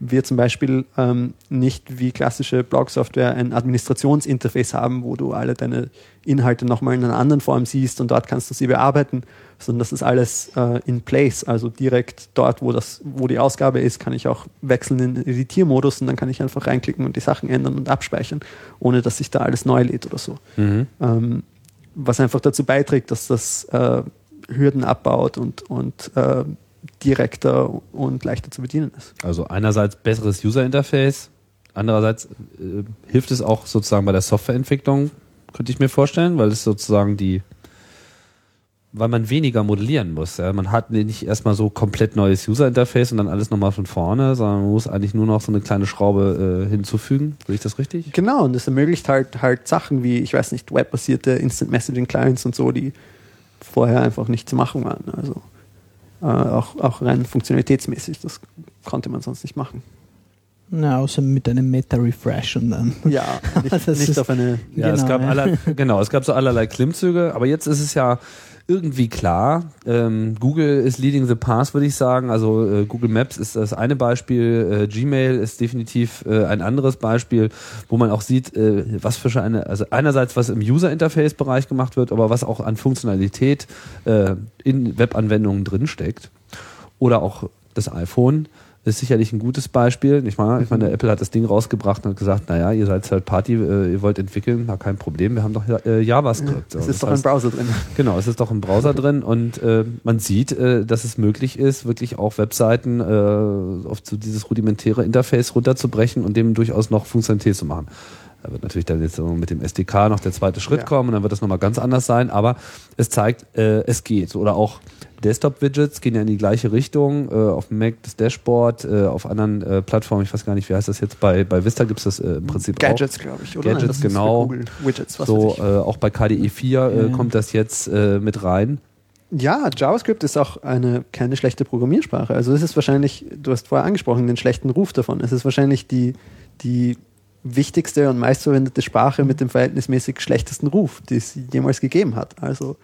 wir zum Beispiel ähm, nicht wie klassische Blog-Software ein Administrationsinterface haben, wo du alle deine Inhalte nochmal in einer anderen Form siehst und dort kannst du sie bearbeiten, sondern das ist alles äh, in place, also direkt dort, wo, das, wo die Ausgabe ist, kann ich auch wechseln in den Editiermodus und dann kann ich einfach reinklicken und die Sachen ändern und abspeichern, ohne dass sich da alles neu lädt oder so. Mhm. Ähm, was einfach dazu beiträgt, dass das äh, Hürden abbaut und, und äh, direkter und leichter zu bedienen ist. Also einerseits besseres User-Interface, andererseits äh, hilft es auch sozusagen bei der Softwareentwicklung, könnte ich mir vorstellen, weil es sozusagen die, weil man weniger modellieren muss. Ja? Man hat nicht erstmal so komplett neues User-Interface und dann alles nochmal von vorne, sondern man muss eigentlich nur noch so eine kleine Schraube äh, hinzufügen. Sehe ich das richtig? Genau, und das ermöglicht halt halt Sachen wie, ich weiß nicht, webbasierte Instant Messaging Clients und so, die vorher einfach nicht zu machen waren. Also äh, auch, auch rein funktionalitätsmäßig. Das konnte man sonst nicht machen. Na, außer mit einem Meta-Refresh und dann. Ja, nicht, nicht auf eine. Ja, genau, es gab ja. Aller, genau, es gab so allerlei Klimmzüge, aber jetzt ist es ja irgendwie klar. Ähm, Google ist leading the path, würde ich sagen. Also äh, Google Maps ist das eine Beispiel. Äh, Gmail ist definitiv äh, ein anderes Beispiel, wo man auch sieht, äh, was für eine, also einerseits was im User-Interface-Bereich gemacht wird, aber was auch an Funktionalität äh, in Webanwendungen drinsteckt. Oder auch das iPhone ist sicherlich ein gutes Beispiel. Ich meine, ich meine, Apple hat das Ding rausgebracht und hat gesagt, naja, ihr seid halt Party, äh, ihr wollt entwickeln, na kein Problem, wir haben doch äh, JavaScript. Es ist das doch heißt- ein Browser drin. Genau, es ist doch im Browser drin und äh, man sieht, äh, dass es möglich ist, wirklich auch Webseiten auf so dieses rudimentäre Interface runterzubrechen und dem durchaus noch Funktionalität zu machen. Da wird natürlich dann jetzt so mit dem SDK noch der zweite Schritt Ja. kommen und dann wird das nochmal ganz anders sein, aber es zeigt, äh, es geht. Oder auch Desktop-Widgets gehen ja in die gleiche Richtung. Äh, auf dem Mac das Dashboard, äh, auf anderen äh, Plattformen, ich weiß gar nicht, wie heißt das jetzt, bei, bei Vista gibt es das äh, im Prinzip auch. Gadgets, glaube ich, oder? Gadgets, Nein, das ist für genau. Google Widgets, was So, äh, auch bei KDE 4 äh, Ja. kommt das jetzt äh, mit rein. Ja, JavaScript ist auch eine keine schlechte Programmiersprache. Also es ist wahrscheinlich, du hast vorher angesprochen, den schlechten Ruf davon. Es ist wahrscheinlich die, die wichtigste und meistverwendete Sprache mit dem verhältnismäßig schlechtesten Ruf, die es jemals gegeben hat. Also,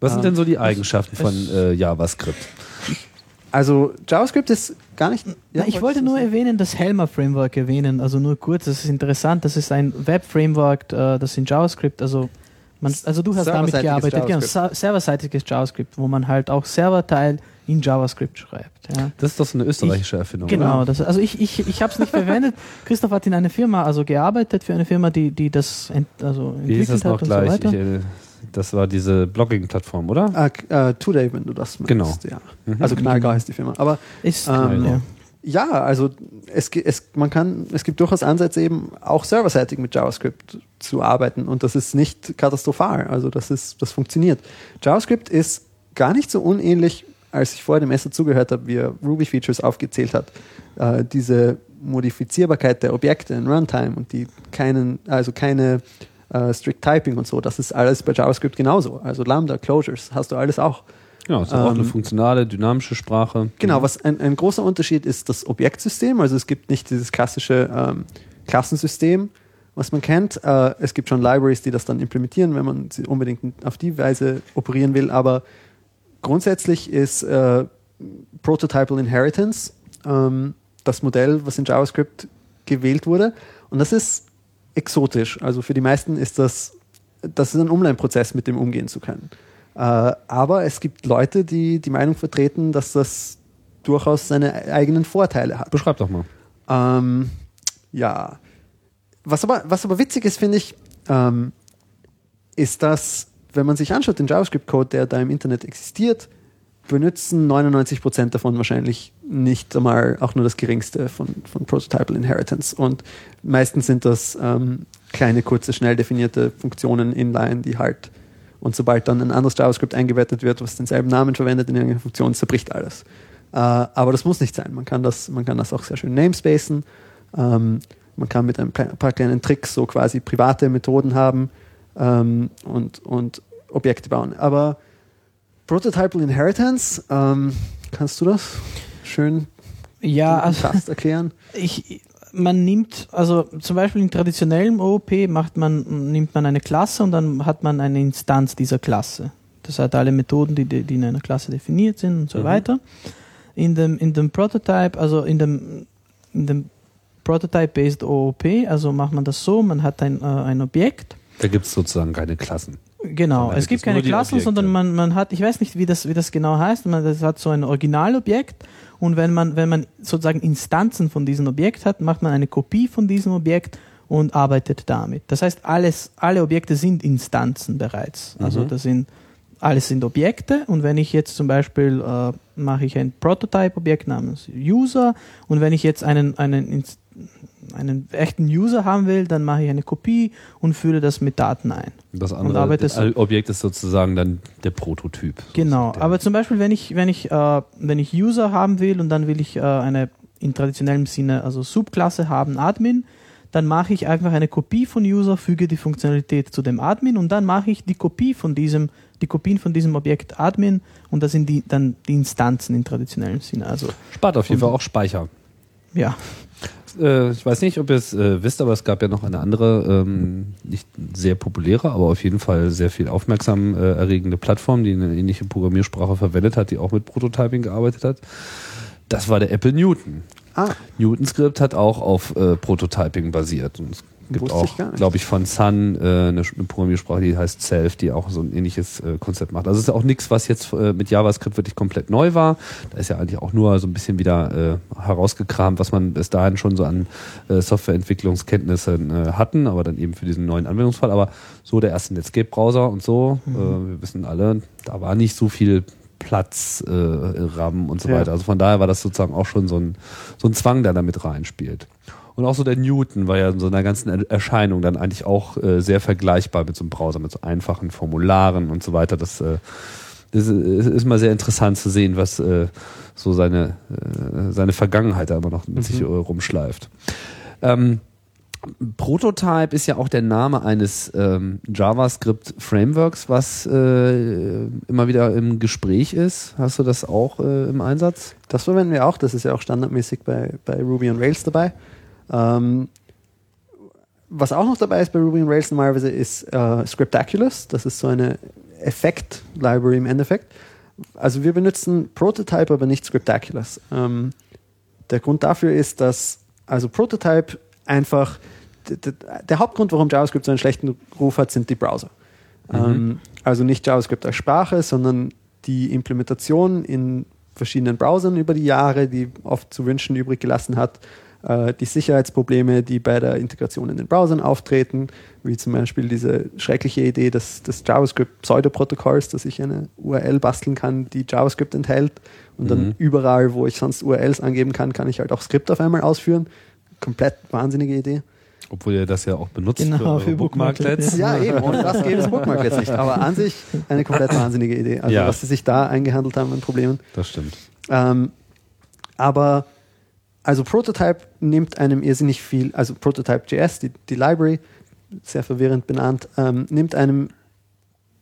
Was sind denn so die Eigenschaften von äh, JavaScript? also JavaScript ist gar nicht. Na, ich wollte nur erwähnen, das Helmer Framework erwähnen, also nur kurz, das ist interessant, das ist ein Web-Framework, äh, das in JavaScript, also man, also du hast damit gearbeitet, genau, serverseitiges JavaScript, wo man halt auch Serverteil in JavaScript schreibt. Ja. Das ist doch so eine österreichische Erfindung. Genau, Oder? das, also ich, ich, ich habe es nicht verwendet. Christoph hat in einer Firma also gearbeitet, für eine Firma, die, die das ent, also Wie hieß entwickelt das noch hat und gleich? so Ich, weiter. äh, das war diese Blogging-Plattform, oder? Ah, k- äh, Today, wenn du das meinst. Genau. Ja. Mhm. Also Knallgar heißt die Firma. Aber Ist, Ähm, ja. Ja, also es, es, man kann, es gibt durchaus Ansätze eben auch serverseitig mit JavaScript zu arbeiten und das ist nicht katastrophal. Also das ist, das funktioniert. JavaScript ist gar nicht so unähnlich, als ich vorher dem Messer zugehört habe, wie er Ruby-Features aufgezählt hat. Äh, diese Modifizierbarkeit der Objekte in Runtime und die keinen, also keine äh, Strict Typing und so, das ist alles bei JavaScript genauso. Also Lambda, Closures, hast du alles auch. Genau, ist auch eine Ähm, funktionale, dynamische Sprache. Genau, was ein, ein großer Unterschied ist das Objektsystem. Also es gibt nicht dieses klassische ähm, Klassensystem, was man kennt. Äh, es gibt schon Libraries, die das dann implementieren, wenn man sie unbedingt auf die Weise operieren will. Aber grundsätzlich ist äh, Prototypal Inheritance ähm, das Modell, was in JavaScript gewählt wurde. Und das ist exotisch. Also für die meisten ist das, das ist ein Umleinprozess, mit dem umgehen zu können. Äh, aber es gibt Leute, die die Meinung vertreten, dass das durchaus seine eigenen Vorteile hat. Beschreib doch mal. Ähm, ja. Was aber, was aber witzig ist, finde ich, ähm, ist, dass, wenn man sich anschaut, den JavaScript-Code, der da im Internet existiert, benutzen 99% davon wahrscheinlich nicht einmal auch nur das geringste von, von Prototypal Inheritance. Und meistens sind das ähm, kleine, kurze, schnell definierte Funktionen inline, die halt, und sobald dann ein anderes JavaScript eingebettet wird, was denselben Namen verwendet in irgendeiner Funktion, zerbricht alles. Äh, aber das muss nicht sein. Man kann das, man kann das auch sehr schön namespacen. Ähm, man kann mit ein paar kleinen Tricks so quasi private Methoden haben ähm, und, und Objekte bauen. Aber Prototypal Inheritance, ähm, kannst du das schön ja, also, fast erklären? ich, man nimmt, also zum Beispiel in traditionellem OOP macht man, nimmt man eine Klasse und dann hat man eine Instanz dieser Klasse. Das hat alle Methoden, die, die in einer Klasse definiert sind und so Mhm. weiter. In dem, in dem Prototype, also in dem, in dem Prototype-based OOP, also macht man das so, man hat ein, äh, ein Objekt, Da gibt es sozusagen keine Klassen. Genau, es gibt keine Klassen, sondern man, man hat, ich weiß nicht, wie das, wie das genau heißt, man das hat so ein Originalobjekt und wenn man, wenn man sozusagen Instanzen von diesem Objekt hat, macht man eine Kopie von diesem Objekt und arbeitet damit. Das heißt, alles, alle Objekte sind Instanzen bereits. Also Mhm. das sind, alles sind Objekte und wenn ich jetzt zum Beispiel äh, mache ich ein Prototype-Objekt namens User und wenn ich jetzt einen, einen, einen echten User haben will, dann mache ich eine Kopie und fülle das mit Daten ein. Das andere das Objekt ist sozusagen dann der Prototyp. Genau, Der- aber zum Beispiel, wenn ich, wenn ich, äh, wenn ich User haben will und dann will ich äh, eine in traditionellem Sinne, also Subklasse haben, Admin, dann mache ich einfach eine Kopie von User, füge die Funktionalität zu dem Admin und dann mache ich die Kopie von diesem, die Kopien von diesem Objekt Admin und das sind die, dann die Instanzen in traditionellem Sinne. Also, Spart auf jeden Fall auch Speicher. ja. Äh, ich weiß nicht, ob ihr es äh, wisst, aber es gab ja noch eine andere, ähm, nicht sehr populäre, aber auf jeden Fall sehr viel aufmerksam äh, erregende Plattform, die eine ähnliche Programmiersprache verwendet hat, die auch mit Prototyping gearbeitet hat. Das war der Apple Newton. Ah, Newton Script hat auch auf äh, Prototyping basiert. Und gibt Wusste auch, glaube ich, von Sun äh, eine, eine Programmiersprache, die heißt Self, die auch so ein ähnliches äh, Konzept macht. Also es ist auch nichts, was jetzt äh, mit JavaScript wirklich komplett neu war. Da ist ja eigentlich auch nur so ein bisschen wieder äh, herausgekramt, was man bis dahin schon so an äh, Softwareentwicklungskenntnissen äh, hatten, aber dann eben für diesen neuen Anwendungsfall. Aber so der erste Netscape-Browser und so, äh, wir wissen alle, da war nicht so viel Platz, äh, RAM und so Ja. weiter. Also von daher war das sozusagen auch schon so ein, so ein Zwang, der da mit reinspielt. Und auch so der Newton war ja in so einer ganzen Er- Erscheinung dann eigentlich auch äh, sehr vergleichbar mit so einem Browser, mit so einfachen Formularen und so weiter. Das, äh, das ist, ist mal sehr interessant zu sehen, was äh, so seine, äh, seine Vergangenheit da immer noch mit sich äh, rumschleift. Ähm, Prototype ist ja auch der Name eines ähm, JavaScript-Frameworks, was äh, immer wieder im Gespräch ist. Hast du das auch äh, im Einsatz? das verwenden wir auch. Das ist ja auch standardmäßig bei, bei Ruby on Rails dabei. Ähm, was auch noch dabei ist bei Ruby on Rails normalerweise ist äh, Scriptaculous. Das ist so eine Effekt-Library im Endeffekt. Also wir benutzen Prototype, aber nicht Scriptaculous. Ähm, der Grund dafür ist, dass also Prototype einfach der Hauptgrund, warum JavaScript so einen schlechten Ruf hat, sind die Browser. Ähm, also nicht JavaScript als Sprache, sondern die Implementation in verschiedenen Browsern über die Jahre, die oft zu wünschen übrig gelassen hat. Äh, die Sicherheitsprobleme, die bei der Integration in den Browsern auftreten, wie zum Beispiel diese schreckliche Idee des, des JavaScript-Pseudoprotokolls, dass ich eine URL basteln kann, die JavaScript enthält und dann Mhm. überall, wo ich sonst URLs angeben kann, kann ich halt auch Skript auf einmal ausführen. Komplett wahnsinnige Idee. Obwohl ihr das ja auch benutzt Genau, eure für Bookmarklets. Ja, eben. Und das gäbe es Bookmarklets nicht. Aber an sich eine komplett wahnsinnige Idee. Also Ja. was sie sich da eingehandelt haben an Problemen. Das stimmt. Ähm, aber also Prototype nimmt einem irrsinnig viel, also Prototype.js, die, die Library, sehr verwirrend benannt, ähm, nimmt einem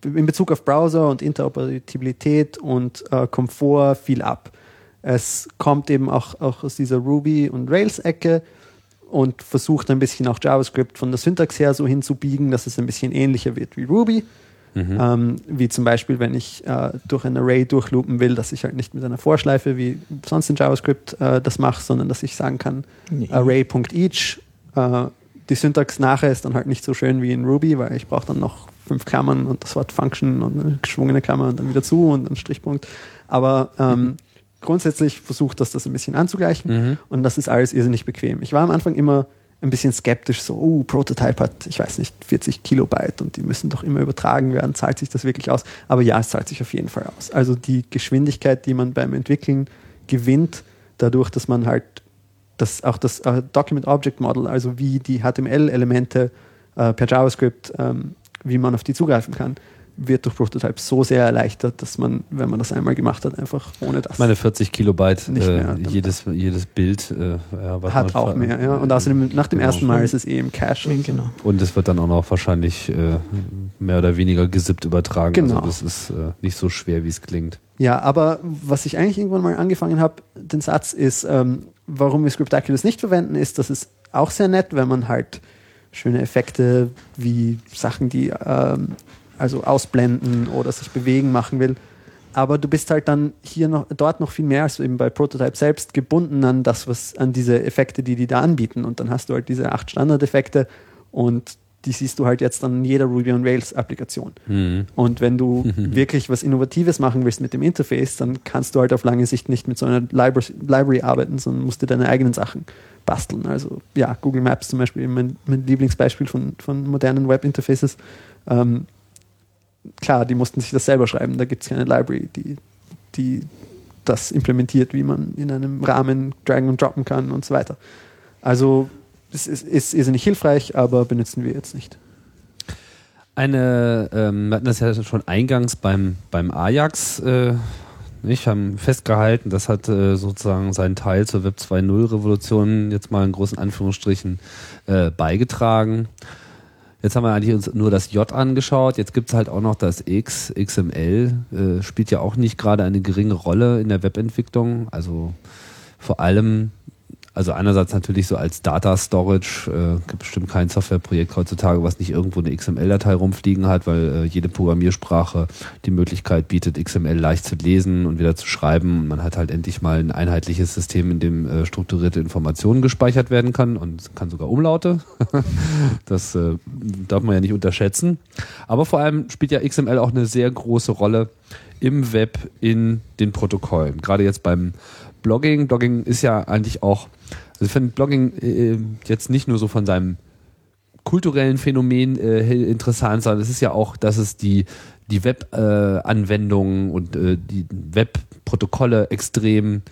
in Bezug auf Browser und Interoperabilität und äh, Komfort viel ab. Es kommt eben auch, auch aus dieser Ruby- und Rails-Ecke und versucht ein bisschen auch JavaScript von der Syntax her so hinzubiegen, dass es ein bisschen ähnlicher wird wie Ruby. Mhm. Ähm, wie zum Beispiel, wenn ich äh, durch ein Array durchloopen will, dass ich halt nicht mit einer Vorschleife wie sonst in JavaScript äh, das mache, sondern dass ich sagen kann, Nee. array.each. Äh, die Syntax nachher ist dann halt nicht so schön wie in Ruby, weil ich brauche dann noch fünf Klammern und das Wort Function und eine geschwungene Klammer und dann wieder zu und dann Strichpunkt. Aber ähm, grundsätzlich versucht das das ein bisschen anzugleichen Mhm. und das ist alles irrsinnig bequem. Ich war am Anfang immer ein bisschen skeptisch, so, oh, Prototype hat, ich weiß nicht, 40 Kilobyte und die müssen doch immer übertragen werden, zahlt sich das wirklich aus? Aber ja, es zahlt sich auf jeden Fall aus. Also die Geschwindigkeit, die man beim Entwickeln gewinnt, dadurch, dass man halt das, auch das äh, Document Object Model, also wie die HTML-Elemente äh, per JavaScript, ähm, wie man auf die zugreifen kann, wird durch Prototype so sehr erleichtert, dass man, wenn man das einmal gemacht hat, einfach ohne das Meine 40 Kilobyte, Nicht äh, jedes, jedes Bild äh, ja, hat auch mehr. Ja. Und außerdem nach dem Genau. ersten Mal ist es eh im Cache. und so. Genau. Und es wird dann auch noch wahrscheinlich äh, mehr oder weniger gesippt übertragen. Genau. Also das ist äh, nicht so schwer, wie es klingt. Ja, aber was ich eigentlich irgendwann mal angefangen habe, den Satz ist, ähm, warum wir Scriptaculous nicht verwenden, ist, dass es auch sehr nett, wenn man halt schöne Effekte wie Sachen, die ähm, also ausblenden oder sich bewegen machen will. Aber du bist halt dann hier noch, dort noch viel mehr als eben bei Prototype selbst gebunden an das, was, an diese Effekte, die die da anbieten. Und dann hast du halt diese acht Standardeffekte und die siehst du halt jetzt an jeder Ruby on Rails Applikation. Mhm. Und wenn du wirklich was Innovatives machen willst mit dem Interface, dann kannst du halt auf lange Sicht nicht mit so einer Library, Library arbeiten, sondern musst dir deine eigenen Sachen basteln. Also ja, Google Maps zum Beispiel, mein, mein Lieblingsbeispiel von, von modernen Web-Interfaces. Ähm, klar, die mussten sich das selber schreiben. Da gibt es keine Library, die, die das implementiert, wie man in einem Rahmen dragen und droppen kann und so weiter. Also es ist, ist irrsinnig hilfreich, aber benutzen wir jetzt nicht. Eine, ähm, wir hatten das ja schon eingangs beim, beim Ajax, äh, nicht, haben festgehalten, das hat äh, sozusagen seinen Teil zur Web 2.0 Revolution jetzt mal in großen Anführungsstrichen äh, beigetragen. Jetzt haben wir eigentlich uns nur das J angeschaut, jetzt gibt es halt auch noch das X, XML, äh, spielt ja auch nicht gerade eine geringe Rolle in der Webentwicklung, also vor allem Also einerseits natürlich so als Data Storage, äh, gibt bestimmt kein Softwareprojekt heutzutage, was nicht irgendwo eine XML-Datei rumfliegen hat, weil äh, jede Programmiersprache die Möglichkeit bietet, XML leicht zu lesen und wieder zu schreiben. Man hat halt endlich mal ein einheitliches System, in dem äh, strukturierte Informationen gespeichert werden kann und kann sogar Umlaute. das äh, darf man ja nicht unterschätzen. Aber vor allem spielt ja XML auch eine sehr große Rolle im Web in den Protokollen. Gerade jetzt beim Blogging. Blogging ist ja eigentlich auch, also ich finde Blogging äh, jetzt nicht nur so von seinem kulturellen Phänomen äh, interessant, sondern es ist ja auch, dass es die, die Web-Anwendungen äh, und äh, die Web-Protokolle extrem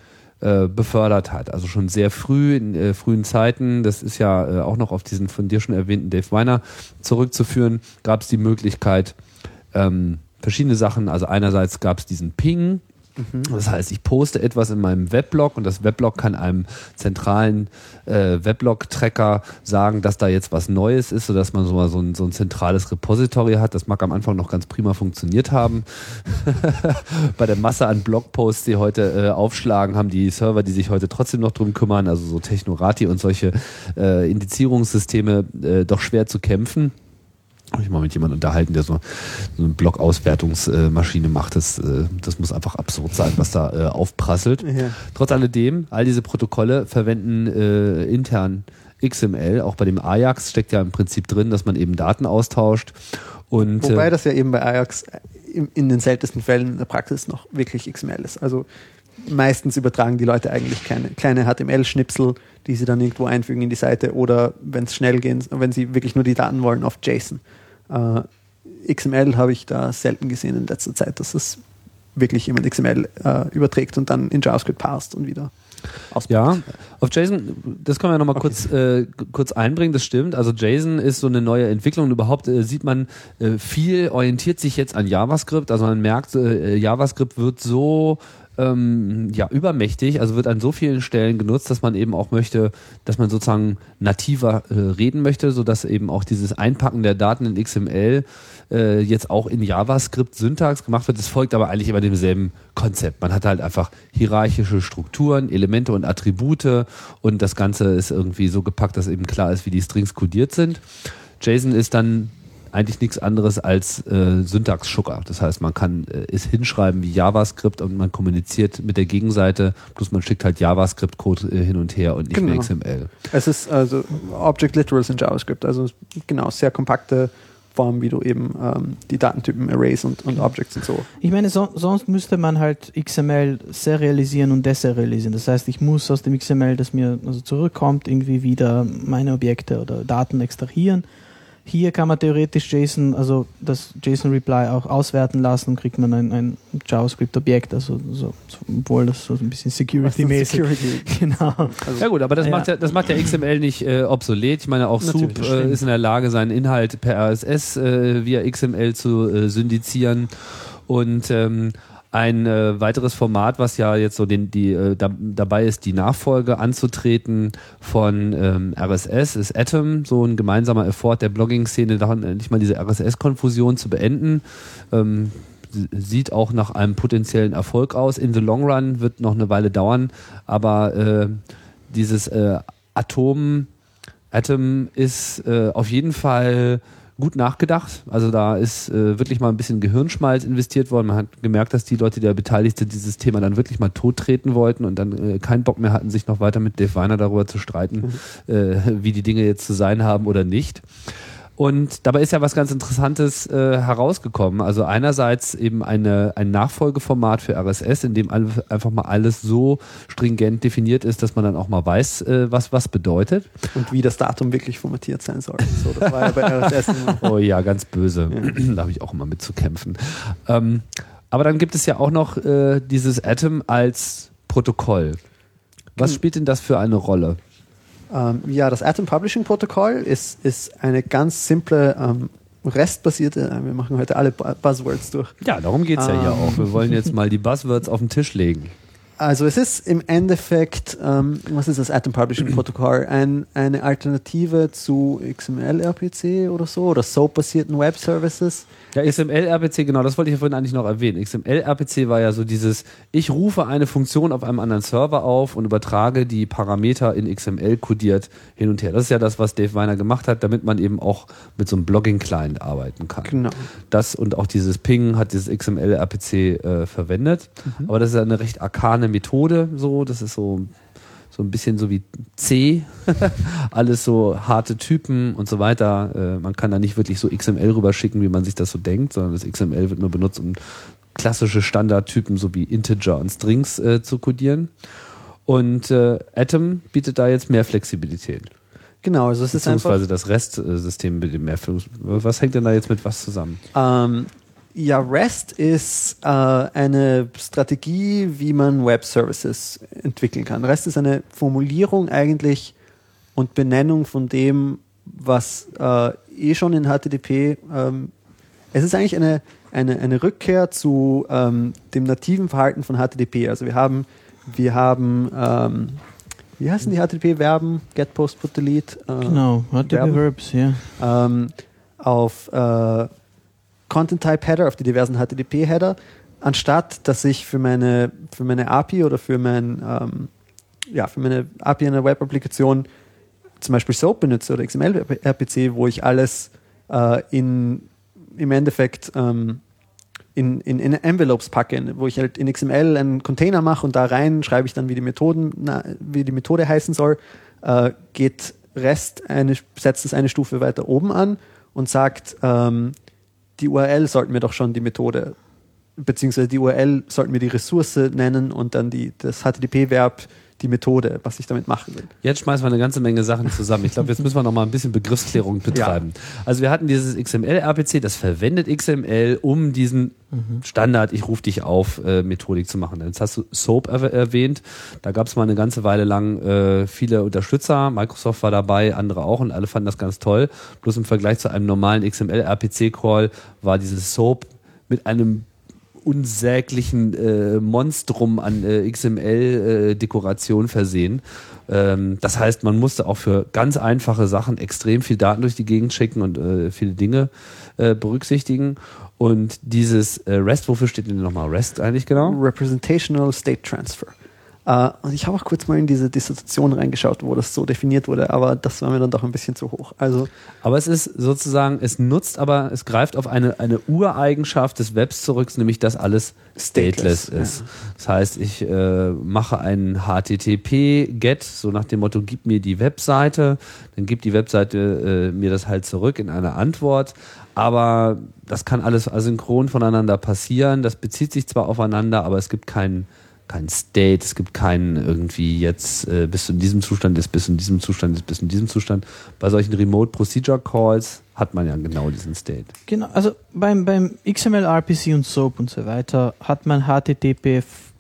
äh, befördert hat. Also schon sehr früh, in äh, frühen Zeiten, das ist ja äh, auch noch auf diesen von dir schon erwähnten Dave Weiner zurückzuführen, gab es die Möglichkeit, ähm, verschiedene Sachen. Also einerseits gab es diesen Ping, Das heißt, ich poste etwas in meinem Weblog und das Weblog kann einem zentralen äh, Weblog-Tracker sagen, dass da jetzt was Neues ist, sodass man so, mal so, ein, so ein zentrales Repository hat. Das mag am Anfang noch ganz prima funktioniert haben. Bei der Masse an Blogposts, die heute äh, aufschlagen, haben die Server, die sich heute trotzdem noch drum kümmern, also so Technorati und solche äh, Indizierungssysteme, äh, doch schwer zu kämpfen habe ich mal mit jemandem unterhalten, der so, so eine Blog-Auswertungsmaschine macht. Das, äh, das muss einfach absurd sein, was da äh, aufprasselt. Ja. Trotz alledem, all diese Protokolle verwenden äh, intern XML. Auch bei dem Ajax steckt ja im Prinzip drin, dass man eben Daten austauscht. Und, Wobei äh, das ja eben bei Ajax in, in den seltensten Fällen in der Praxis noch wirklich XML ist. Also meistens übertragen die Leute eigentlich keine, kleine HTML-Schnipsel, die sie dann irgendwo einfügen in die Seite oder wenn es schnell geht, wenn sie wirklich nur die Daten wollen, auf JSON. Äh, XML habe ich da selten gesehen in letzter Zeit, dass es wirklich jemand XML äh, überträgt und dann in JavaScript passt und wieder. Ja, auf JSON, das können wir nochmal okay. kurz, äh, kurz einbringen, das stimmt. Also JSON ist so eine neue Entwicklung. Überhaupt äh, sieht man, äh, viel orientiert sich jetzt an JavaScript. Also man merkt, äh, JavaScript wird so ähm, ja, übermächtig, also wird an so vielen Stellen genutzt, dass man eben auch möchte, dass man sozusagen nativer äh, reden möchte, sodass eben auch dieses Einpacken der Daten in XML äh, jetzt auch in JavaScript-Syntax gemacht wird. Das folgt aber eigentlich immer demselben Konzept. Man hat halt einfach hierarchische Strukturen, Elemente und Attribute und das Ganze ist irgendwie so gepackt, dass eben klar ist, wie die Strings kodiert sind. JSON ist dann eigentlich nichts anderes als äh, Syntax-Sugar. Das heißt, man kann äh, es hinschreiben wie JavaScript und man kommuniziert mit der Gegenseite, plus man schickt halt JavaScript-Code äh, hin und her und nicht genau. mehr XML. Es ist also Object Literals in JavaScript, also genau, sehr kompakte Form, wie du eben ähm, die Datentypen Arrays und, und Objects und so. Ich meine, so, sonst müsste man halt XML serialisieren und deserialisieren. Das heißt, ich muss aus dem XML, das mir also zurückkommt, irgendwie wieder meine Objekte oder Daten extrahieren hier kann man theoretisch JSON, also das JSON-Reply auch auswerten lassen und kriegt man ein, ein JavaScript-Objekt, also so, obwohl das so ein bisschen Security-mäßig. Security. genau. Also, ja gut, aber das, ja. Macht ja, das macht ja XML nicht äh, obsolet. Ich meine, auch Natürlich, Soup äh, ist in der Lage, seinen Inhalt per RSS äh, via XML zu äh, syndizieren und ähm, ein äh, weiteres Format, was ja jetzt so den, die, äh, da, dabei ist, die Nachfolge anzutreten von ähm, RSS, ist Atom, so ein gemeinsamer Effort der Blogging-Szene, nicht mal diese RSS-Konfusion zu beenden. Ähm, sieht auch nach einem potenziellen Erfolg aus. In the long run wird noch eine Weile dauern, aber äh, dieses äh, Atom, Atom ist äh, auf jeden Fall gut nachgedacht. Also da ist äh, wirklich mal ein bisschen Gehirnschmalz investiert worden. Man hat gemerkt, dass die Leute, die da beteiligt sind, dieses Thema dann wirklich mal tottreten wollten und dann äh, keinen Bock mehr hatten, sich noch weiter mit Dave Weiner darüber zu streiten, mhm. äh, wie die Dinge jetzt zu sein haben oder nicht. Und dabei ist ja was ganz Interessantes äh, herausgekommen. Also einerseits eben eine, ein Nachfolgeformat für RSS, in dem einfach mal alles so stringent definiert ist, dass man dann auch mal weiß, äh, was was bedeutet. Und wie das Datum wirklich formatiert sein soll. So, das war ja bei RSS oh ja, ganz böse. Ja. da habe ich auch immer mit zu kämpfen. Ähm, aber dann gibt es ja auch noch äh, dieses Atom als Protokoll. Was hm. spielt denn das für eine Rolle? Ähm, ja, das Atom Publishing Protokoll ist, ist eine ganz simple ähm, restbasierte, äh, wir machen heute alle Buzzwords durch. Ja, darum geht es ja hier ähm. auch. Wir wollen jetzt mal die Buzzwords auf den Tisch legen. Also es ist im Endeffekt, ähm, was ist das Atom Publishing Protocol? Ein, eine Alternative zu XML-RPC oder so oder SOAP-basierten Web Services. Ja, XML-RPC, genau, das wollte ich ja vorhin eigentlich noch erwähnen. XML-RPC war ja so dieses, ich rufe eine Funktion auf einem anderen Server auf und übertrage die Parameter in XML kodiert hin und her. Das ist ja das, was Dave Weiner gemacht hat, damit man eben auch mit so einem Blogging-Client arbeiten kann. Genau. Das und auch dieses Ping hat dieses XML-RPC äh, verwendet. Mhm. Aber das ist ja eine recht arkane Methode, so, das ist so so ein bisschen so wie C, alles so harte Typen und so weiter. Äh, man kann da nicht wirklich so XML rüberschicken, wie man sich das so denkt, sondern das XML wird nur benutzt, um klassische Standardtypen so wie Integer und Strings äh, zu codieren. Und äh, Atom bietet da jetzt mehr Flexibilität. Genau, also es ist einfach. Beziehungsweise das REST-System bietet mehr Flexibilität. Was hängt denn da jetzt mit was zusammen? Ähm, ja, REST ist äh, eine Strategie, wie man Web Services entwickeln kann. REST ist eine Formulierung eigentlich und Benennung von dem, was äh, eh schon in HTTP, ähm, es ist eigentlich eine, eine, eine Rückkehr zu ähm, dem nativen Verhalten von HTTP. Also wir haben, wir haben, ähm, wie heißen die HTTP-Verben? Get, Post, Put, Delete? Äh, Genau, HTTP Verben. Verbs, ja. ähm, auf äh, Content Type Header, auf die diversen HTTP Header, anstatt dass ich für meine, für meine API oder für mein, ähm, ja, für meine API einer Web-Applikation zum Beispiel SOAP benutze oder XML-RPC, wo ich alles äh, in, im Endeffekt ähm, in, in, in Envelopes packe, wo ich halt in XML einen Container mache und da rein schreibe ich dann, wie die, Methoden, na, wie die Methode heißen soll, äh, geht REST eine, setzt es eine Stufe weiter oben an und sagt, ähm, die URL sollten wir doch schon die Methode, beziehungsweise die URL sollten wir die Ressource nennen und dann die, das HTTP-Verb die Methode, was ich damit machen will. Jetzt schmeißen wir eine ganze Menge Sachen zusammen. Ich glaube, jetzt müssen wir noch mal ein bisschen Begriffsklärung betreiben. Also wir hatten dieses XML-RPC, das verwendet XML, um diesen Standard, ich rufe dich auf, äh, Methodik zu machen. Jetzt hast du SOAP erw- erwähnt. Da gab es mal eine ganze Weile lang äh, viele Unterstützer. Microsoft war dabei, andere auch und alle fanden das ganz toll. Bloß im Vergleich zu einem normalen XML-RPC-Call war dieses SOAP mit einem unsäglichen äh, Monstrum an äh, XML-Dekoration versehen. Ähm, das heißt, man musste auch für ganz einfache Sachen extrem viel Daten durch die Gegend schicken und äh, viele Dinge äh, berücksichtigen. Und dieses äh, REST, wofür steht denn nochmal REST eigentlich genau? Representational State Transfer. Äh, und ich habe auch kurz mal in diese Dissertation reingeschaut, wo das so definiert wurde, aber das war mir dann doch ein bisschen zu hoch. Also Aber es ist sozusagen, es nutzt aber, es greift auf eine, eine Ureigenschaft des Webs zurück, nämlich dass alles stateless, Stateless, ist. Das heißt, ich äh, mache einen HTTP-Get, so nach dem Motto, gib mir die Webseite, dann gibt die Webseite äh, mir das halt zurück in einer Antwort. Aber das kann alles asynchron voneinander passieren. Das bezieht sich zwar aufeinander, aber es gibt keinen kein State, es gibt keinen irgendwie jetzt äh, bist du in diesem Zustand, ist bist du in diesem Zustand, ist bist du in diesem Zustand. Bei solchen Remote Procedure Calls hat man ja genau diesen State. Genau, also beim, beim XML, RPC und SOAP und so weiter hat man HTTP f-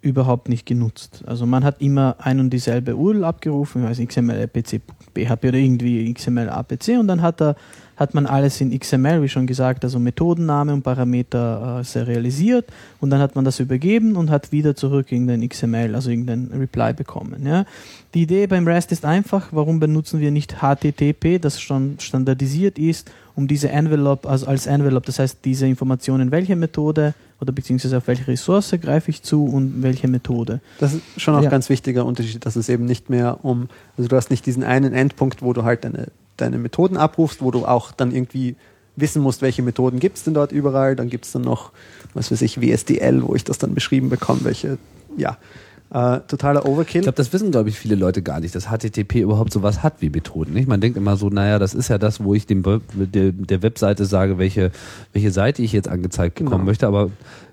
überhaupt nicht genutzt. Also man hat immer ein und dieselbe URL abgerufen, also XML, RPC, PHP oder irgendwie XML, APC und dann hat, er, hat man alles in XML, wie schon gesagt, also Methodenname und Parameter äh, serialisiert und dann hat man das übergeben und hat wieder zurück irgendein XML, also irgendein Reply bekommen. Ja. Die Idee beim REST ist einfach, warum benutzen wir nicht HTTP, das schon standardisiert ist, um diese Envelope, also als Envelope, das heißt diese Informationen, welche Methode oder beziehungsweise auf welche Ressource greife ich zu und welche Methode. Das ist schon auch Ja. ein ganz wichtiger Unterschied, dass es eben nicht mehr um, also du hast nicht diesen einen Endpunkt, wo du halt deine, deine Methoden abrufst, wo du auch dann irgendwie wissen musst, welche Methoden gibt es denn dort überall. Dann gibt es dann noch, was weiß ich, WSDL, wo ich das dann beschrieben bekomme, welche, ja, äh, totaler Overkill. Ich glaube, das wissen, glaube ich, viele Leute gar nicht, dass HTTP überhaupt sowas hat wie Methoden. Nicht? Man denkt immer so, naja, das ist ja das, wo ich dem Web, der, der Webseite sage, welche, welche Seite ich jetzt angezeigt bekommen Genau. möchte, aber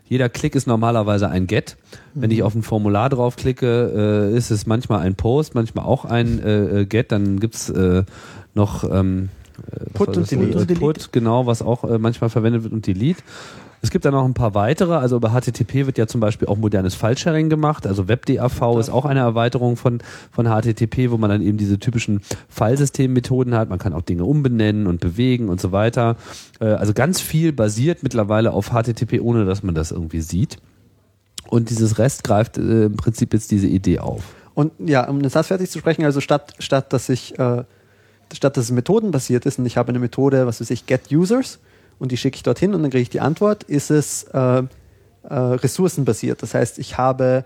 jeder Klick ist normalerweise ein Get. Wenn ich auf ein Formular draufklicke, äh, ist es manchmal ein Post, manchmal auch ein äh, äh, Get. Dann gibt's äh, noch ähm, äh, Put und das? Delete. Äh, Und Delete. Put, genau, was auch äh, manchmal verwendet wird und Delete. Es gibt dann noch ein paar weitere, also über HTTP wird ja zum Beispiel auch modernes File-Sharing gemacht, also WebDAV ist auch eine Erweiterung von, von HTTP, wo man dann eben diese typischen Filesystemmethoden hat, man kann auch Dinge umbenennen und bewegen und so weiter. Äh, Also ganz viel basiert mittlerweile auf HTTP, ohne dass man das irgendwie sieht. Und dieses REST greift äh, im Prinzip jetzt diese Idee auf. Und ja, um den Satz fertig zu sprechen, also statt, statt dass ich, äh, statt dass es methodenbasiert ist und ich habe eine Methode, was weiß ich, get users und die schicke ich dorthin und dann kriege ich die Antwort, ist es äh, äh, ressourcenbasiert. Das heißt, ich habe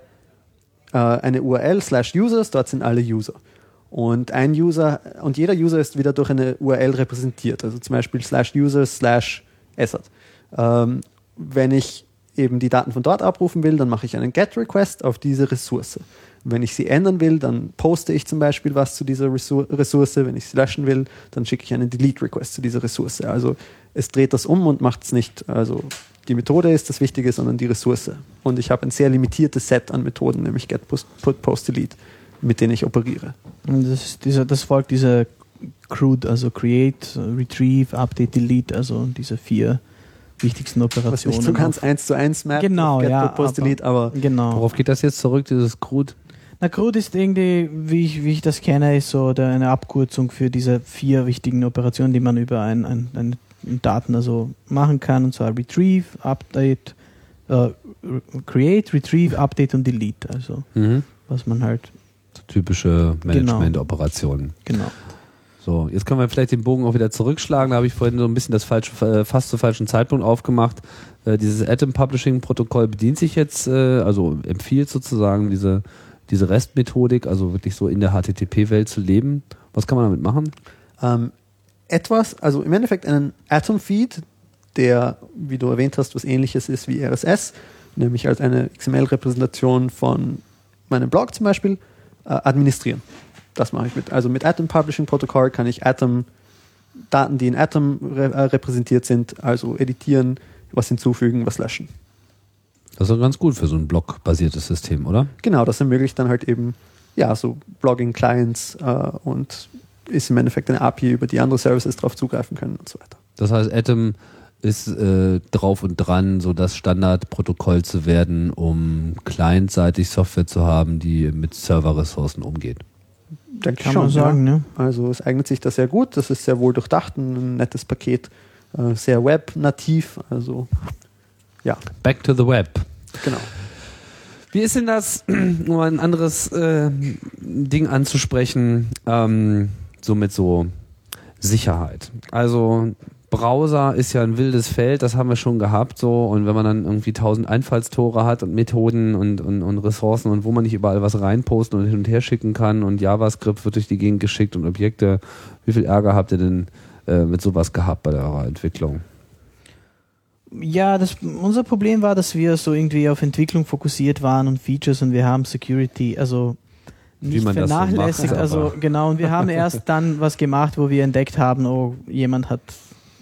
äh, eine URL slash users, dort sind alle User. Und ein User, und jeder User ist wieder durch eine URL repräsentiert, also zum Beispiel slash users slash assert. Ähm, wenn ich eben die Daten von dort abrufen will, dann mache ich einen GET-Request auf diese Ressource. Wenn ich sie ändern will, dann poste ich zum Beispiel was zu dieser Ressource. Wenn ich sie löschen will, dann schicke ich einen Delete-Request zu dieser Ressource. Also es dreht das um und macht es nicht. Also die Methode ist das Wichtige, sondern die Ressource. Und ich habe ein sehr limitiertes Set an Methoden, nämlich Get, Put, Post, Delete, mit denen ich operiere. Und das, dieser, das folgt dieser CRUD, also Create, Retrieve, Update, Delete, also diese vier wichtigsten Operationen. Was nicht so ganz eins zu eins merkt. Genau, ja. Post, Delete, aber genau. Worauf geht das jetzt zurück, dieses CRUD? Na, CRUD ist irgendwie, wie ich, wie ich das kenne, ist so eine Abkürzung für diese vier wichtigen Operationen, die man über ein, ein, ein Daten also machen kann, und zwar Retrieve, Update, äh, Create, Retrieve, Update und Delete. Also mhm. was man halt. Typische. Management-Operationen. Genau. genau. So, jetzt können wir vielleicht den Bogen auch wieder zurückschlagen. Da habe ich vorhin so ein bisschen das falsche, äh, fast zu falschen Zeitpunkt aufgemacht. Äh, dieses Atom Publishing Protokoll bedient sich jetzt, äh, also empfiehlt sozusagen diese, diese REST-Methodik, also wirklich so in der HTTP-Welt zu leben. Was kann man damit machen? Ähm, etwas, also im Endeffekt einen Atom-Feed, der, wie du erwähnt hast, was ähnliches ist wie RSS, nämlich als eine XML-Repräsentation von meinem Blog zum Beispiel, äh, administrieren. Das mache ich mit. Also mit Atom Publishing Protocol kann ich Atom Daten, die in Atom re äh, repräsentiert sind, also editieren, was hinzufügen, was löschen. Das ist ganz gut für so ein Blog-basiertes System, oder? Genau, das ermöglicht dann halt eben ja so Blogging-Clients äh, und ist im Endeffekt eine API, über die andere Services drauf zugreifen können und so weiter. Das heißt, Atom ist äh, drauf und dran, so das Standardprotokoll zu werden, um clientseitig Software zu haben, die mit Serverressourcen umgeht. Denke Kann schon, man sagen, ja. ne? Also es eignet sich da sehr gut, das ist sehr wohl durchdacht, ein nettes Paket, äh, sehr web-nativ, also ja. Back to the web. Genau. Wie ist denn das, um ein anderes äh, Ding anzusprechen, ähm, so mit so Sicherheit? Also Browser ist ja ein wildes Feld, das haben wir schon gehabt so und wenn man dann irgendwie tausend Einfallstore hat und Methoden und, und, und Ressourcen und wo man nicht überall was reinposten und hin und her schicken kann und JavaScript wird durch die Gegend geschickt und Objekte, wie viel Ärger habt ihr denn äh, mit sowas gehabt bei eurer Entwicklung? Ja, das, unser Problem war, dass wir so irgendwie auf Entwicklung fokussiert waren und Features und wir haben Security, also nicht vernachlässigt. So macht, also genau, und wir haben erst dann was gemacht, wo wir entdeckt haben, oh, jemand hat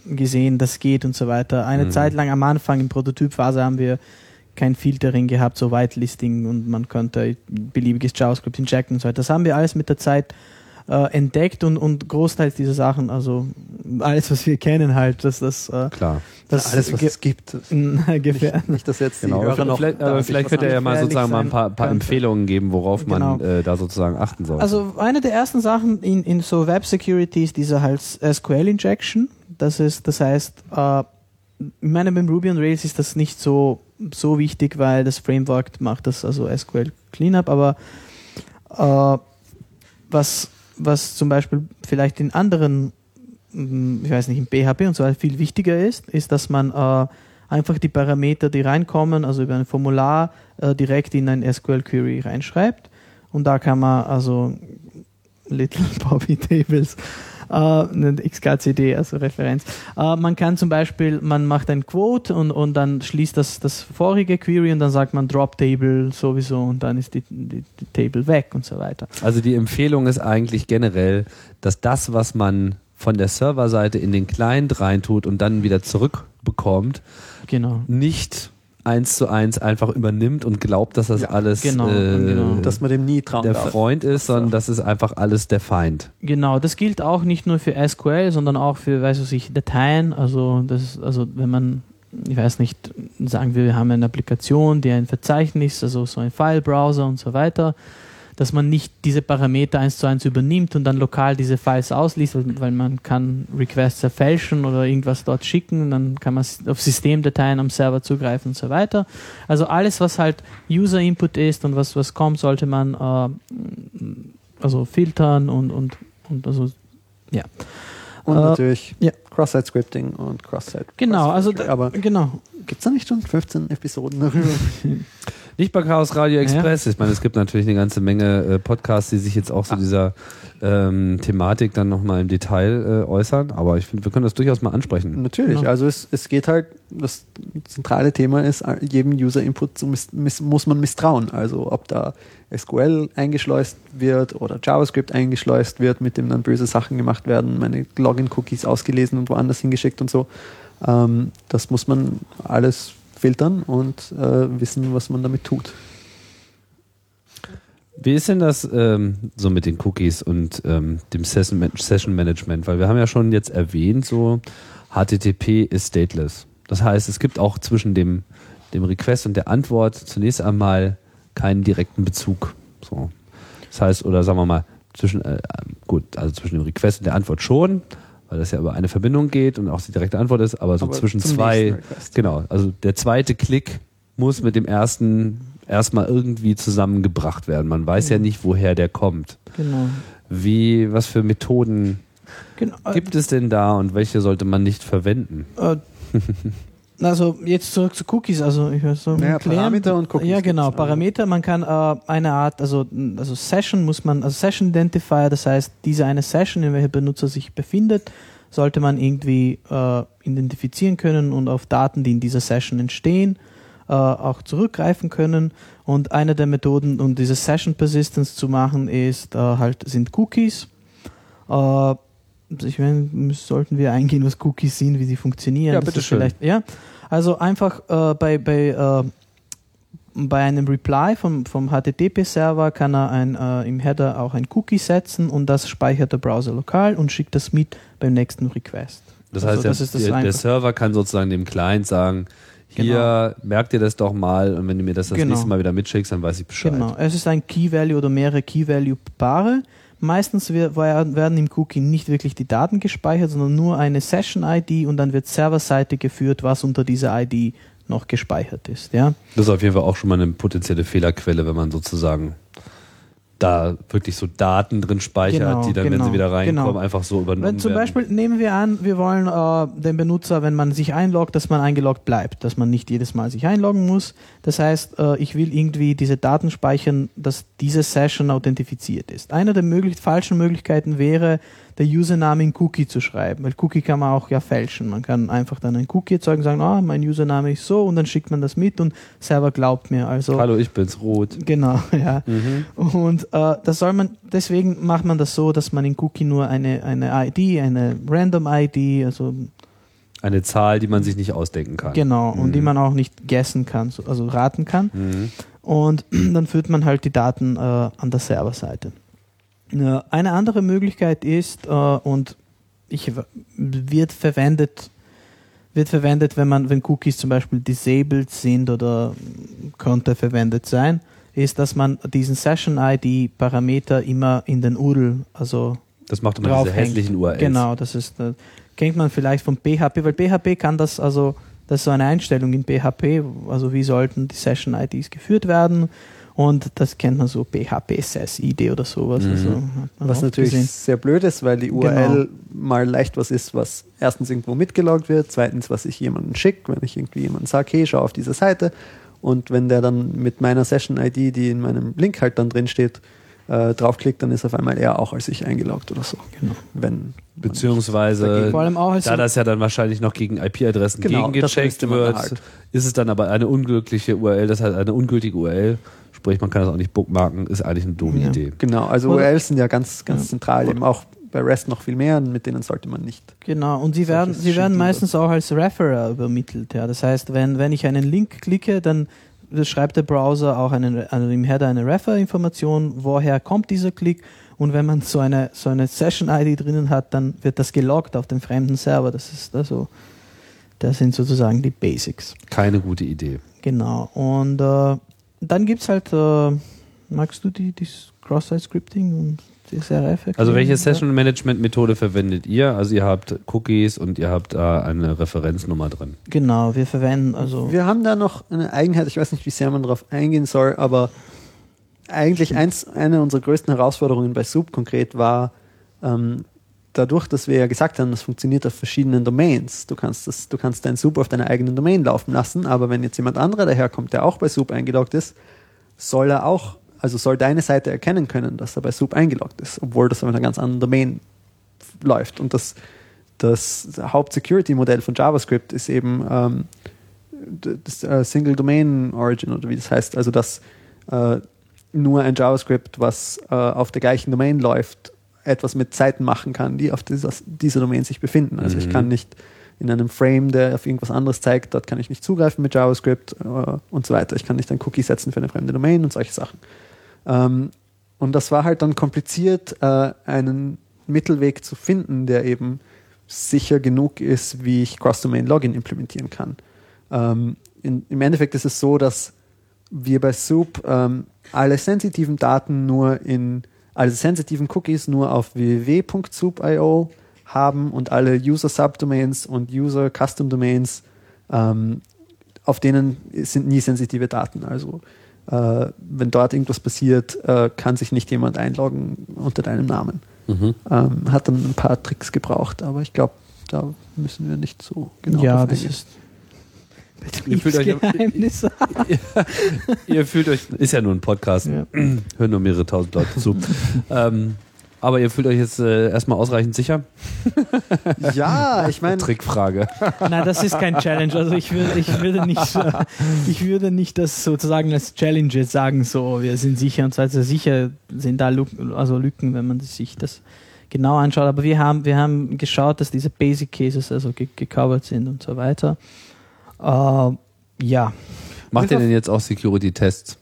gesehen, das geht und so weiter. Eine mhm. Zeit lang am Anfang in Prototypphase haben wir kein Filtering gehabt, so Whitelisting und man könnte beliebiges JavaScript injecten und so weiter. Das haben wir alles mit der Zeit äh, entdeckt und, und Großteils dieser Sachen, also alles, was wir kennen halt, dass das äh, klar, das alles, was es gibt. Ungefähr. Nicht, nicht, dass jetzt genau. die noch vielleicht, aber vielleicht könnt ihr ja mal sozusagen mal ein paar, paar Empfehlungen geben, worauf genau. man äh, da sozusagen achten soll. Also eine der ersten Sachen in, in so Web Security ist diese halt SQL Injection. Das ist, das heißt, äh, ich meine, beim Ruby on Rails ist das nicht so, so wichtig, weil das Framework macht das, also SQL Cleanup, aber äh, was, was zum Beispiel vielleicht in anderen, hm, ich weiß nicht, in PHP und so weiter viel wichtiger ist, ist, dass man äh, einfach die Parameter, die reinkommen, also über ein Formular äh, direkt in ein SQL Query reinschreibt. Und da kann man also Little Bobby Tables äh, XKCD, also Referenz. Äh, man kann zum Beispiel, man macht ein Quote und, und dann schließt das, das vorige Query und dann sagt man Drop Table sowieso und dann ist die, die, die Table weg und so weiter. Also die Empfehlung ist eigentlich generell, dass das, was man von der Serverseite in den Client reintut und dann wieder zurückbekommt, genau. nicht eins zu eins einfach übernimmt und glaubt, dass das ja, alles genau, äh, genau. dass man dem nie trauen der darf. Freund ist, sondern das ist einfach alles der Feind. Genau, das gilt auch nicht nur für SQL, sondern auch für, weiß ich, Dateien. Also das, also wenn man, ich weiß nicht, sagen wir, wir haben eine Applikation, die ein Verzeichnis, also so ein File-Browser und so weiter dass man nicht diese Parameter eins zu eins übernimmt und dann lokal diese Files ausliest, weil, man kann Requests erfälschen oder irgendwas dort schicken, dann kann man auf Systemdateien am Server zugreifen und so weiter. Also alles, was halt User Input ist und was, was kommt, sollte man äh, also filtern und, und, und also ja. Und Äh, natürlich ja. Cross-Site-Scripting und Cross-Site. Genau, also Cross- da- aber genau. gibt es da nicht schon 15 Episoden darüber? Nicht bei Chaos Radio Express. Ich meine, es gibt natürlich eine ganze Menge äh, Podcasts, die sich jetzt auch zu dieser ähm, Thematik dann nochmal im Detail äh, äußern. Aber ich finde, wir können das durchaus mal ansprechen. Natürlich, Genau. also es, es geht halt, das zentrale Thema ist, jedem User-Input muss man misstrauen. Also ob da SQL eingeschleust wird oder JavaScript eingeschleust wird, mit dem dann böse Sachen gemacht werden, meine Login-Cookies ausgelesen und woanders hingeschickt und so. Ähm, das muss man alles filtern und äh, wissen, was man damit tut. Wie ist denn das ähm, so mit den Cookies und ähm, dem Session, Session Management? Weil wir haben ja schon jetzt erwähnt, so HTTP ist stateless. Das heißt, es gibt auch zwischen dem, dem Request und der Antwort zunächst einmal keinen direkten Bezug. So. Das heißt, oder sagen wir mal, zwischen, äh, gut, also zwischen dem Request und der Antwort schon, weil das ja über eine Verbindung geht und auch die direkte Antwort ist, aber so Aber zwischen zwei, genau, also der zweite Klick muss mit dem ersten erstmal irgendwie zusammengebracht werden. Man weiß ja nicht, woher der kommt. Genau. Wie, was für Methoden genau. gibt es denn da und welche sollte man nicht verwenden? Äh, also jetzt zurück zu Cookies, also ich weiß so Naja. Parameter und Cookies Ja, genau. Parameter, man kann äh, eine Art, also, also Session muss man, also Session Identifier, das heißt, diese eine Session, in welcher Benutzer sich befindet, sollte man irgendwie äh, identifizieren können und auf Daten, die in dieser Session entstehen, äh, auch zurückgreifen können. Und eine der Methoden, um diese Session Persistence zu machen, ist äh, halt sind Cookies. Ich meine, sollten wir eingehen, was Cookies sind, wie sie funktionieren. Ja, Das ist bitteschön. vielleicht- Ja, also einfach äh, bei, bei, äh, bei einem Reply vom, vom HTTP-Server kann er ein, äh, im Header auch ein Cookie setzen und das speichert der Browser lokal und schickt das mit beim nächsten Request. Das Also heißt, der, das ist das der, der. Server kann sozusagen dem Client sagen, hier merkt ihr das doch mal und wenn du mir das das Genau. nächste Mal wieder mitschickst, dann weiß ich Bescheid. Genau, es ist ein Key-Value oder mehrere Key-Value-Paare. Meistens werden im Cookie nicht wirklich die Daten gespeichert, sondern nur eine Session-ID und dann wird serverseite geführt, was unter dieser ID noch gespeichert ist. Ja? Das ist auf jeden Fall auch schon mal eine potenzielle Fehlerquelle, wenn man sozusagen da wirklich so Daten drin speichert, Genau, die dann, wenn genau, sie wieder reinkommen, genau. einfach so übernommen Wenn zum werden. Beispiel nehmen wir an, wir wollen äh, den Benutzer, wenn man sich einloggt, dass man eingeloggt bleibt, dass man nicht jedes Mal sich einloggen muss. Das heißt, äh, ich will irgendwie diese Daten speichern, dass diese Session authentifiziert ist. Eine der möglich falschen Möglichkeiten wäre, der Username in Cookie zu schreiben, weil Cookie kann man auch ja fälschen. Man kann einfach dann ein Cookie erzeugen, sagen, ah, mein Username ist so und dann schickt man das mit und Server glaubt mir. Also Hallo, ich bin's, Rot. Genau, ja. Mhm. Und äh, das soll man, deswegen macht man das so, dass man in Cookie nur eine, eine ID, eine Random ID, also Eine Zahl, die man sich nicht ausdenken kann. genau, und die Mhm. man auch nicht guessen kann, so- also raten kann. Mhm. Und dann führt man halt die Daten äh, an der Serverseite. Ja, eine andere Möglichkeit ist, äh, und ich, wird verwendet, wird verwendet, wenn man, wenn Cookies zum Beispiel disabled sind oder könnte verwendet sein, ist, dass man diesen Session-ID-Parameter immer in den URL, also Das macht immer diese hässlichen URLs. Genau, das ist, äh, kennt man vielleicht von PHP, weil PHP kann das, also das ist so eine Einstellung in PHP, also wie sollten die Session-IDs geführt werden und das kennt man so PHP SES-ID oder sowas. Mhm. Also, Was natürlich gesehen. sehr blöd ist, weil die URL mal leicht was ist, was erstens irgendwo mitgeloggt wird, zweitens, was ich jemandem schicke, wenn ich irgendwie jemandem sage, hey, schau auf diese Seite und wenn der dann mit meiner Session-ID, die in meinem Link halt dann drin steht, äh, draufklickt, dann ist auf einmal er auch als ich eingeloggt oder so. Genau. Wenn Beziehungsweise, Vor allem auch als da das ja dann wahrscheinlich noch gegen IP-Adressen Genau, gegengecheckt wird, halt. ist es dann aber eine unglückliche URL, das heißt eine ungültige URL, sprich man kann das auch nicht bookmarken, ist eigentlich eine doofe Ja. Idee. Genau, also URLs sind ja ganz, ganz Ja. zentral, eben auch bei REST noch viel mehr, mit denen sollte man nicht. Genau, und sie werden, sie werden meistens auch als Referrer übermittelt. Ja. Das heißt, wenn, wenn ich einen Link klicke, dann schreibt der Browser auch einen, also im Header eine Refer-Information, woher kommt dieser Klick. Und wenn man so eine, so eine Session-ID drinnen hat, dann wird das geloggt auf dem fremden Server. Das ist also, das sind sozusagen die Basics. Keine gute Idee. Genau. Und äh, dann gibt es halt äh, magst du die, die Cross-Site-Scripting und CSRF? Also welche Ja. Session Management Methode verwendet ihr? Also ihr habt Cookies und ihr habt da eine Referenznummer drin. Genau, wir verwenden also. Wir haben da noch eine Eigenheit, ich weiß nicht, wie sehr man darauf eingehen soll, aber eigentlich eins, eine unserer größten Herausforderungen bei Soup konkret war, ähm, dadurch, dass wir ja gesagt haben, das funktioniert auf verschiedenen Domains. Du kannst, das, du kannst dein Soup auf deiner eigenen Domain laufen lassen, aber wenn jetzt jemand anderer daherkommt, der auch bei Soup eingeloggt ist, soll er auch, also soll deine Seite erkennen können, dass er bei Soup eingeloggt ist, obwohl das auf einer ganz anderen Domain läuft. Und das, das Haupt-Security-Modell von JavaScript ist eben ähm, das äh, Single Domain Origin oder wie das heißt, also dass äh, nur ein JavaScript, was äh, auf der gleichen Domain läuft, etwas mit Seiten machen kann, die auf dieser, dieser Domain sich befinden. Also ich Mhm. kann nicht in einem Frame, der auf irgendwas anderes zeigt, dort kann ich nicht zugreifen mit JavaScript äh, und so weiter. Ich kann nicht ein Cookie setzen für eine fremde Domain und solche Sachen. Ähm, und das war halt dann kompliziert, äh, einen Mittelweg zu finden, der eben sicher genug ist, wie ich Cross-Domain-Login implementieren kann. Ähm, in, Im Endeffekt ist es so, dass wir bei Soup ähm, alle sensitiven Daten nur in, alle sensitiven Cookies nur auf www.soup.io haben und alle User-Subdomains und User-Custom-Domains, ähm, auf denen sind nie sensitive Daten. Also äh, wenn dort irgendwas passiert, äh, kann sich nicht jemand einloggen unter deinem Namen. Mhm. Ähm, hat dann ein paar Tricks gebraucht, aber ich glaube, da müssen wir nicht so genau ja, das ist. Ihr fühlt euch- Betriebsgeheimnis. Ihr fühlt euch, ist ja nur ein Podcast, Ja. hören nur mehrere tausend Leute zu. ähm, aber ihr fühlt euch jetzt äh, erstmal ausreichend sicher? Ja, ich meine, Trickfrage. Nein, das ist kein Challenge. Also ich würde, ich würde nicht, äh, ich würde nicht das sozusagen als Challenge jetzt sagen, so wir sind sicher und so weiter. Sicher sind da Lücken, also Lücken, wenn man sich das genau anschaut. Aber wir haben, wir haben geschaut, dass diese Basic Cases also ge gecovert sind und so weiter. Äh, ja, Macht ihr denn jetzt auch Security-Tests?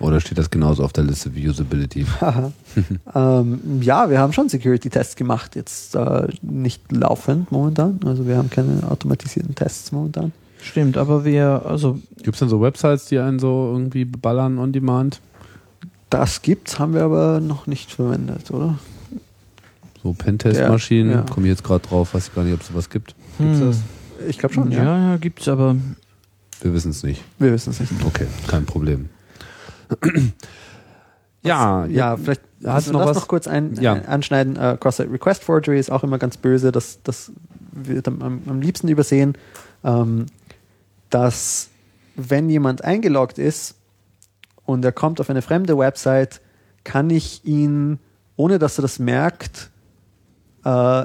Oder steht das genauso auf der Liste wie Usability? Ähm, ja, wir haben schon Security-Tests gemacht, jetzt äh, nicht laufend momentan. Also wir haben keine automatisierten Tests momentan. stimmt. Aber wir, also Gibt es denn so Websites, die einen so irgendwie ballern on demand? Das gibt's, haben wir aber noch nicht verwendet, oder? So Pentest-Maschinen? Ja, ja. Komme ich jetzt gerade drauf, weiß ich gar nicht, ob es sowas gibt. Gibt's hm, das? Ich glaube schon, ja, ja. ja, gibt's aber. Wir wissen es nicht. Wir wissen es nicht. Okay, kein Problem. ja, Ja, vielleicht hast du noch was? noch kurz ein, Ja. ein, anschneiden. Äh, Cross-Site Request Forgery ist auch immer ganz böse. Das, das wird am, am, am liebsten übersehen, ähm, dass wenn jemand eingeloggt ist und er kommt auf eine fremde Website, kann ich ihn, ohne dass er das merkt, äh,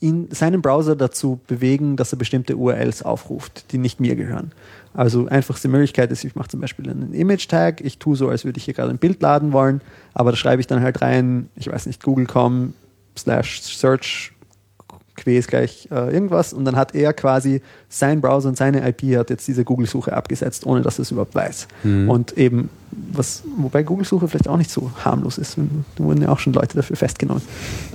ihn, seinen Browser dazu bewegen, dass er bestimmte URLs aufruft, die nicht mir gehören. Also einfachste Möglichkeit ist, ich mache zum Beispiel einen Image-Tag, ich tue so, als würde ich hier gerade ein Bild laden wollen, aber da schreibe ich dann halt rein, ich weiß nicht, google.com slash search q ist gleich äh, irgendwas und dann hat er quasi sein Browser und seine IP hat jetzt diese Google-Suche abgesetzt, ohne dass er es überhaupt weiß. Mhm. Und eben, was, wobei Google-Suche vielleicht auch nicht so harmlos ist, da wurden ja auch schon Leute dafür festgenommen.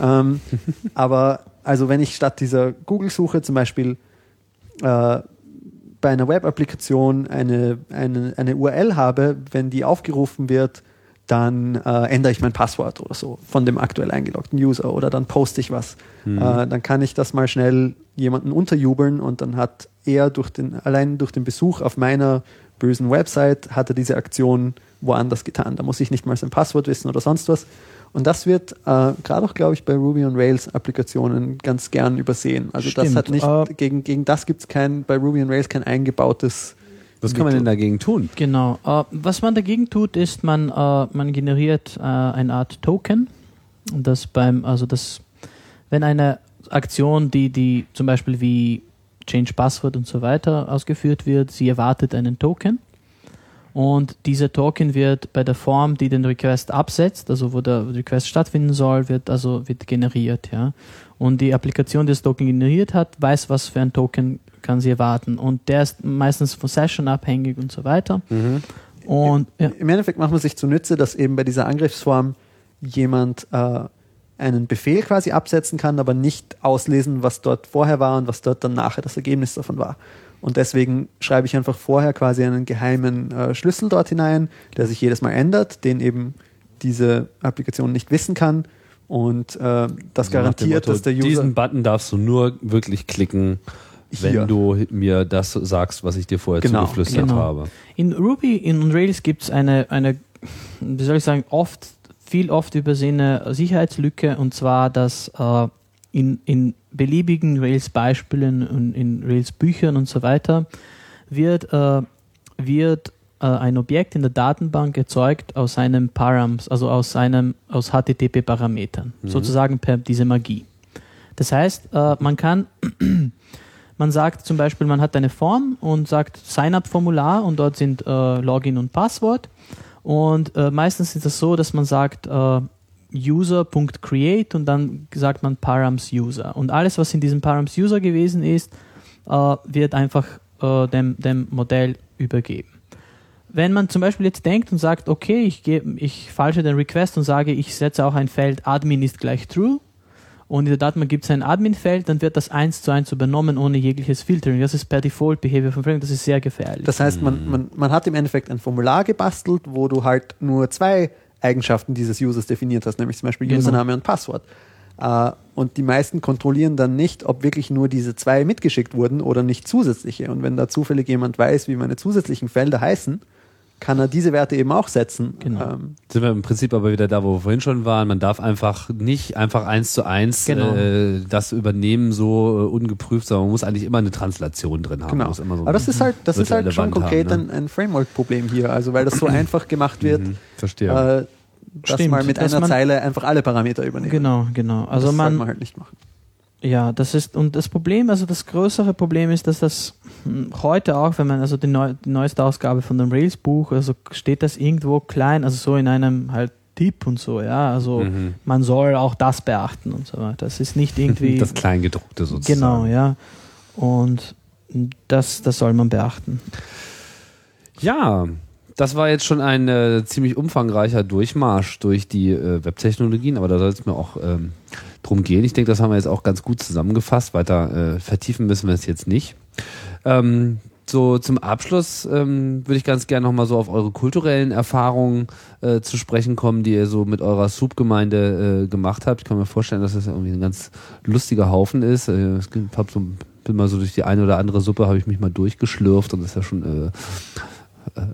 ähm, aber also wenn ich statt dieser Google-Suche zum Beispiel äh, bei einer Web-Applikation eine, eine, eine URL habe, wenn die aufgerufen wird, dann äh, ändere ich mein Passwort oder so von dem aktuell eingeloggten User oder dann poste ich was. Mhm. Äh, dann kann ich das mal schnell jemanden unterjubeln und dann hat er durch den, allein durch den Besuch auf meiner bösen Website hat er diese Aktion woanders getan. Da muss ich nicht mal sein Passwort wissen oder sonst was. Und das wird äh, gerade auch, glaube ich, bei Ruby on Rails Applikationen ganz gern übersehen. Also das Stimmt, hat nicht, äh, gegen, gegen das gibt es kein, bei Ruby on Rails kein eingebautes Was kann man denn dagegen tun? Genau. Äh, was man dagegen tut, ist, man, äh, man generiert äh, eine Art Token. Und das beim, also das, wenn eine Aktion, die, die zum Beispiel wie Change Password und so weiter ausgeführt wird, sie erwartet einen Token. Und dieser Token wird bei der Form, die den Request absetzt, also wo der Request stattfinden soll, wird also wird generiert, ja. Und die Applikation, die das Token generiert hat, weiß, was für ein Token kann sie erwarten. Und der ist meistens von Session abhängig und so weiter. Und ja, Im Endeffekt macht man sich zunutze, dass eben bei dieser Angriffsform jemand äh, einen Befehl quasi absetzen kann, aber nicht auslesen, was dort vorher war und was dort dann nachher das Ergebnis davon war. Und deswegen schreibe ich einfach vorher quasi einen geheimen äh, Schlüssel dort hinein, der sich jedes Mal ändert, den eben diese Applikation nicht wissen kann. Und äh, das garantiert, Motto, dass der User. Diesen Button darfst du nur wirklich klicken, wenn Hier. du mir das sagst, was ich dir vorher Genau, zugeflüstert genau. habe. In Ruby, in Rails gibt es eine, eine, wie soll ich sagen, oft, viel oft übersehene Sicherheitslücke und zwar, dass äh, in, in beliebigen Rails-Beispielen und in Rails-Büchern und so weiter wird, äh, wird äh, ein Objekt in der Datenbank erzeugt aus einem Params, also aus einem aus HTTP-Parametern, sozusagen per diese Magie. Das heißt, äh, man kann man sagt zum Beispiel, man hat eine Form und sagt Sign-up-Formular und dort sind äh, Login und Passwort. Und äh, meistens ist es so, dass man sagt äh, user.create und dann sagt man params user. Und alles, was in diesem params user gewesen ist, äh, wird einfach äh, dem, dem Modell übergeben. Wenn man zum Beispiel jetzt denkt und sagt, okay, ich, gebe, ich falsche den Request und sage, ich setze auch ein Feld admin ist gleich true, und in der Datenbank gibt es ein Admin-Feld, dann wird das eins zu eins übernommen ohne jegliches Filtering. Das ist per Default Behavior von Framework, das ist sehr gefährlich. Das heißt, man, man, man hat im Endeffekt ein Formular gebastelt, wo du halt nur zwei Eigenschaften dieses Users definiert hast, nämlich zum Beispiel Genau. Username und Passwort. Äh, und die meisten kontrollieren dann nicht, ob wirklich nur diese zwei mitgeschickt wurden oder nicht zusätzliche. Und wenn da zufällig jemand weiß, wie meine zusätzlichen Felder heißen, kann er diese Werte eben auch setzen. Genau. Ähm, Sind wir im Prinzip aber wieder da, wo wir vorhin schon waren. Man darf einfach nicht einfach eins zu eins Genau. äh, das übernehmen, so äh, ungeprüft, sondern man muss eigentlich immer eine Translation drin haben. Genau. So Aber das ist halt, das ist halt schon Wand konkret haben, ne? ein, ein Framework-Problem hier. Also weil das so einfach gemacht wird, Mhm, verstehe. äh, dass Stimmt, mal mit dass einer man- Zeile einfach alle Parameter übernehmen. genau, genau. Also das man, sollte man halt nicht machen. Ja, das ist, und das Problem, also das größere Problem ist, dass das hm, heute auch, wenn man, also die, neu, die neueste Ausgabe von dem Rails-Buch, also steht das irgendwo klein, also so in einem halt Tipp und so, ja, also Mhm. man soll auch das beachten und so weiter. Das ist nicht irgendwie, das Kleingedruckte sozusagen. genau, ja, und das, das soll man beachten. Ja, das war jetzt schon ein äh, ziemlich umfangreicher Durchmarsch durch die äh, Webtechnologien, aber da soll es mir auch ähm, drum gehen. Ich denke, das haben wir jetzt auch ganz gut zusammengefasst. Weiter äh, vertiefen müssen wir es jetzt nicht. Ähm, so zum Abschluss ähm, würde ich ganz gerne nochmal so auf eure kulturellen Erfahrungen äh, zu sprechen kommen, die ihr so mit eurer Soup-Gemeinde äh, gemacht habt. Ich kann mir vorstellen, dass das irgendwie ein ganz lustiger Haufen ist. Äh, gibt- hab so, bin mal so durch die eine oder andere Suppe, habe ich mich mal durchgeschlürft und das ist ja schon äh,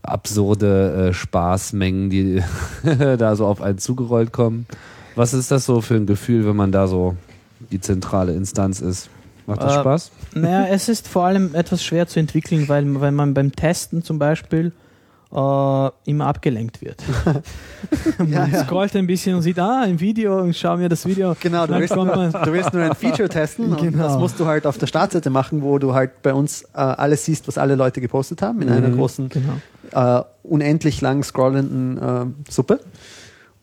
absurde äh, Spaßmengen, die da so auf einen zugerollt kommen. Was ist das so für ein Gefühl, wenn man da so die zentrale Instanz ist? Macht das Äh, Spaß? Naja, es ist vor allem etwas schwer zu entwickeln, weil, weil man beim Testen zum Beispiel äh, immer abgelenkt wird. man Ja, ja. scrollt ein bisschen und sieht, ah, ein Video und schau mir das Video. Genau, du willst, nur, du willst nur ein Feature testen und Genau. das musst du halt auf der Startseite machen, wo du halt bei uns äh, alles siehst, was alle Leute gepostet haben, in einer Mhm. großen, Genau. äh, unendlich lang scrollenden äh, Suppe.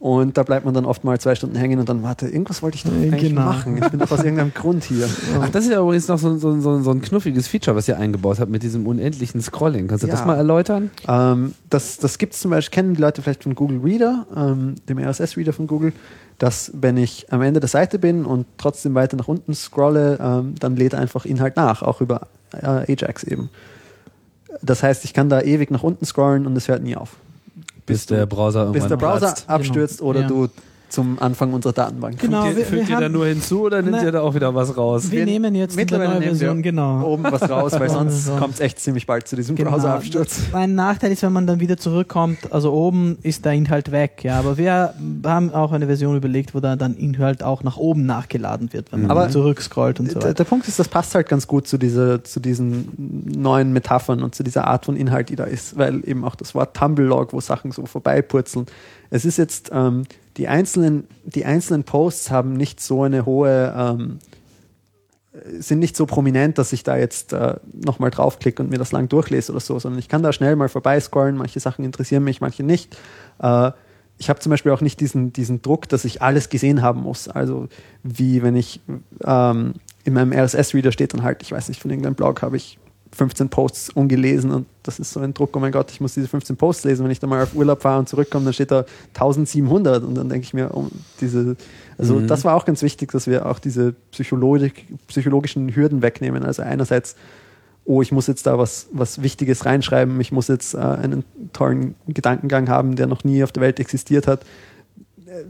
Und da bleibt man dann oft mal zwei Stunden hängen und dann, warte, irgendwas wollte ich doch eigentlich genau. machen. Ich bin doch aus irgendeinem Grund hier. Ach, das ist ja übrigens noch so, so, so, so ein knuffiges Feature, was ihr eingebaut habt mit diesem unendlichen Scrolling. Kannst du das Ja. mal erläutern? Ähm, das das gibt es zum Beispiel, kennen die Leute vielleicht von Google Reader, ähm, dem RSS-Reader von Google, dass wenn ich am Ende der Seite bin und trotzdem weiter nach unten scrolle, ähm, dann lädt einfach Inhalt nach, auch über äh, Ajax eben. Das heißt, ich kann da ewig nach unten scrollen und es hört nie auf. Bis der Browser Bis irgendwann der Browser platzt. abstürzt Genau. oder Ja. du zum Anfang unserer Datenbank. Genau. Fügt ihr, wir- fügt wir ihr da nur hinzu oder nimmt Na, ihr da auch wieder was raus? Wir Wir- nehmen jetzt mittlerweile neue Version, genau. Oben was raus, weil sonst So. kommt es echt ziemlich bald zu diesem Genau. Browserabsturz. Ein Nachteil ist, wenn man dann wieder zurückkommt, also oben ist der Inhalt weg, ja, aber wir haben auch eine Version überlegt, wo da dann Inhalt auch nach oben nachgeladen wird, wenn man Aber zurückscrollt und so Der, weiter. der Punkt ist, das passt halt ganz gut zu, dieser, zu diesen neuen Metaphern und zu dieser Art von Inhalt, die da ist, weil eben auch das Wort Tumblelog, wo Sachen so vorbeipurzeln. Es ist jetzt, ähm, die, einzelnen, die einzelnen Posts haben nicht so eine hohe, ähm, sind nicht so prominent, dass ich da jetzt äh, nochmal draufklicke und mir das lang durchlese oder so, sondern ich kann da schnell mal vorbeiscrollen. Manche Sachen interessieren mich, manche nicht. Äh, ich habe zum Beispiel auch nicht diesen, diesen Druck, dass ich alles gesehen haben muss. Also wie wenn ich ähm, in meinem RSS-Reader steht dann halt, ich weiß nicht, von irgendeinem Blog habe ich 15 Posts ungelesen und das ist so ein Druck, oh mein Gott, ich muss diese 15 Posts lesen. Wenn ich dann mal auf Urlaub fahre und zurückkomme, dann steht da 1700 und dann denke ich mir, oh, diese, also Mhm. das war auch ganz wichtig, dass wir auch diese Psychologik, psychologischen Hürden wegnehmen. Also einerseits oh, ich muss jetzt da was, was Wichtiges reinschreiben, ich muss jetzt äh, einen tollen Gedankengang haben, der noch nie auf der Welt existiert hat.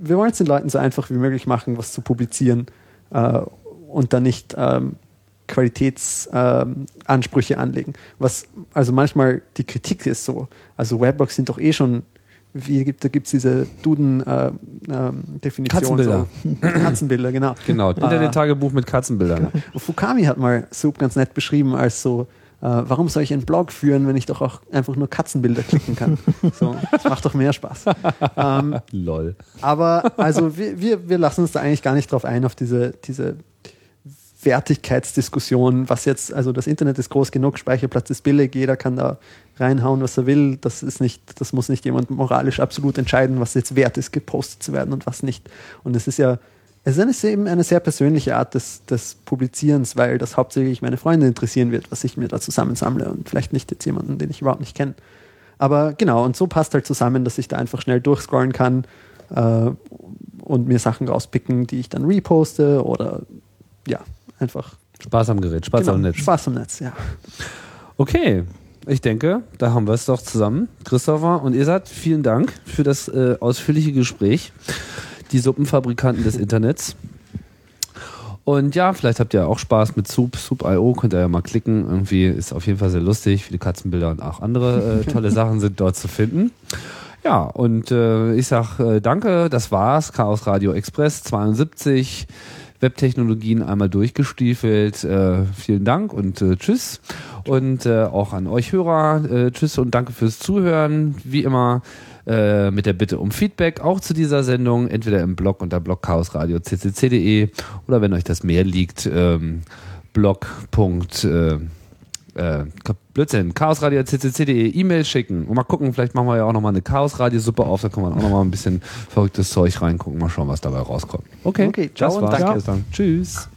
Wir wollen es den Leuten so einfach wie möglich machen, was zu publizieren äh, und dann nicht ähm, Qualitätsansprüche ähm, anlegen. Was also manchmal die Kritik ist so. Also Weblogs sind doch eh schon wie gibt, da gibt es diese Duden-Definition. Äh, Katzenbilder. So. Katzenbilder, genau. Genau, Internet-Tagebuch mit Katzenbildern. Genau. Fukami hat mal Soup ganz nett beschrieben als so, äh, warum soll ich einen Blog führen, wenn ich doch auch einfach nur Katzenbilder klicken kann? So, das macht doch mehr Spaß. Ähm, Lol. Aber also wir, wir, wir lassen uns da eigentlich gar nicht drauf ein, auf diese, diese Wertigkeitsdiskussion, was jetzt, also das Internet ist groß genug, Speicherplatz ist billig, jeder kann da reinhauen, was er will. Das ist nicht, das muss nicht jemand moralisch absolut entscheiden, was jetzt wert ist, gepostet zu werden und was nicht. Und es ist ja, es ist eben eine sehr persönliche Art des, des Publizierens, weil das hauptsächlich meine Freunde interessieren wird, was ich mir da zusammensammle und vielleicht nicht jetzt jemanden, den ich überhaupt nicht kenne. Aber genau, und so passt halt zusammen, dass ich da einfach schnell durchscrollen kann äh, und mir Sachen rauspicken, die ich dann reposte oder ja, einfach. Spaß am Gerät, Spaß genau, am Netz. Spaß am Netz, ja. Okay, ich denke, da haben wir es doch zusammen. Christopher und Esat, vielen Dank für das äh, ausführliche Gespräch. Die Suppenfabrikanten des Internets. Und ja, vielleicht habt ihr auch Spaß mit Soup, Soup.io, könnt ihr ja mal klicken. Irgendwie ist auf jeden Fall sehr lustig. Viele Katzenbilder und auch andere äh, tolle Sachen sind dort zu finden. Ja, und äh, ich sag äh, danke, das war's. Chaos Radio Express 72. Webtechnologien einmal durchgestiefelt. Äh, vielen Dank und äh, tschüss. Und äh, auch an euch Hörer, äh, tschüss und danke fürs Zuhören. Wie immer äh, mit der Bitte um Feedback auch zu dieser Sendung, entweder im Blog unter blogchaosradio.ccc.de oder wenn euch das mehr liegt, ähm, blog äh, Blödsinn, chaosradio.ccc.de E-Mail schicken. Und mal gucken, vielleicht machen wir ja auch nochmal eine Chaosradio-Suppe auf, da kann man auch nochmal ein bisschen verrücktes Zeug reingucken, mal schauen, was dabei rauskommt. Okay, okay ciao und danke. Tschüss.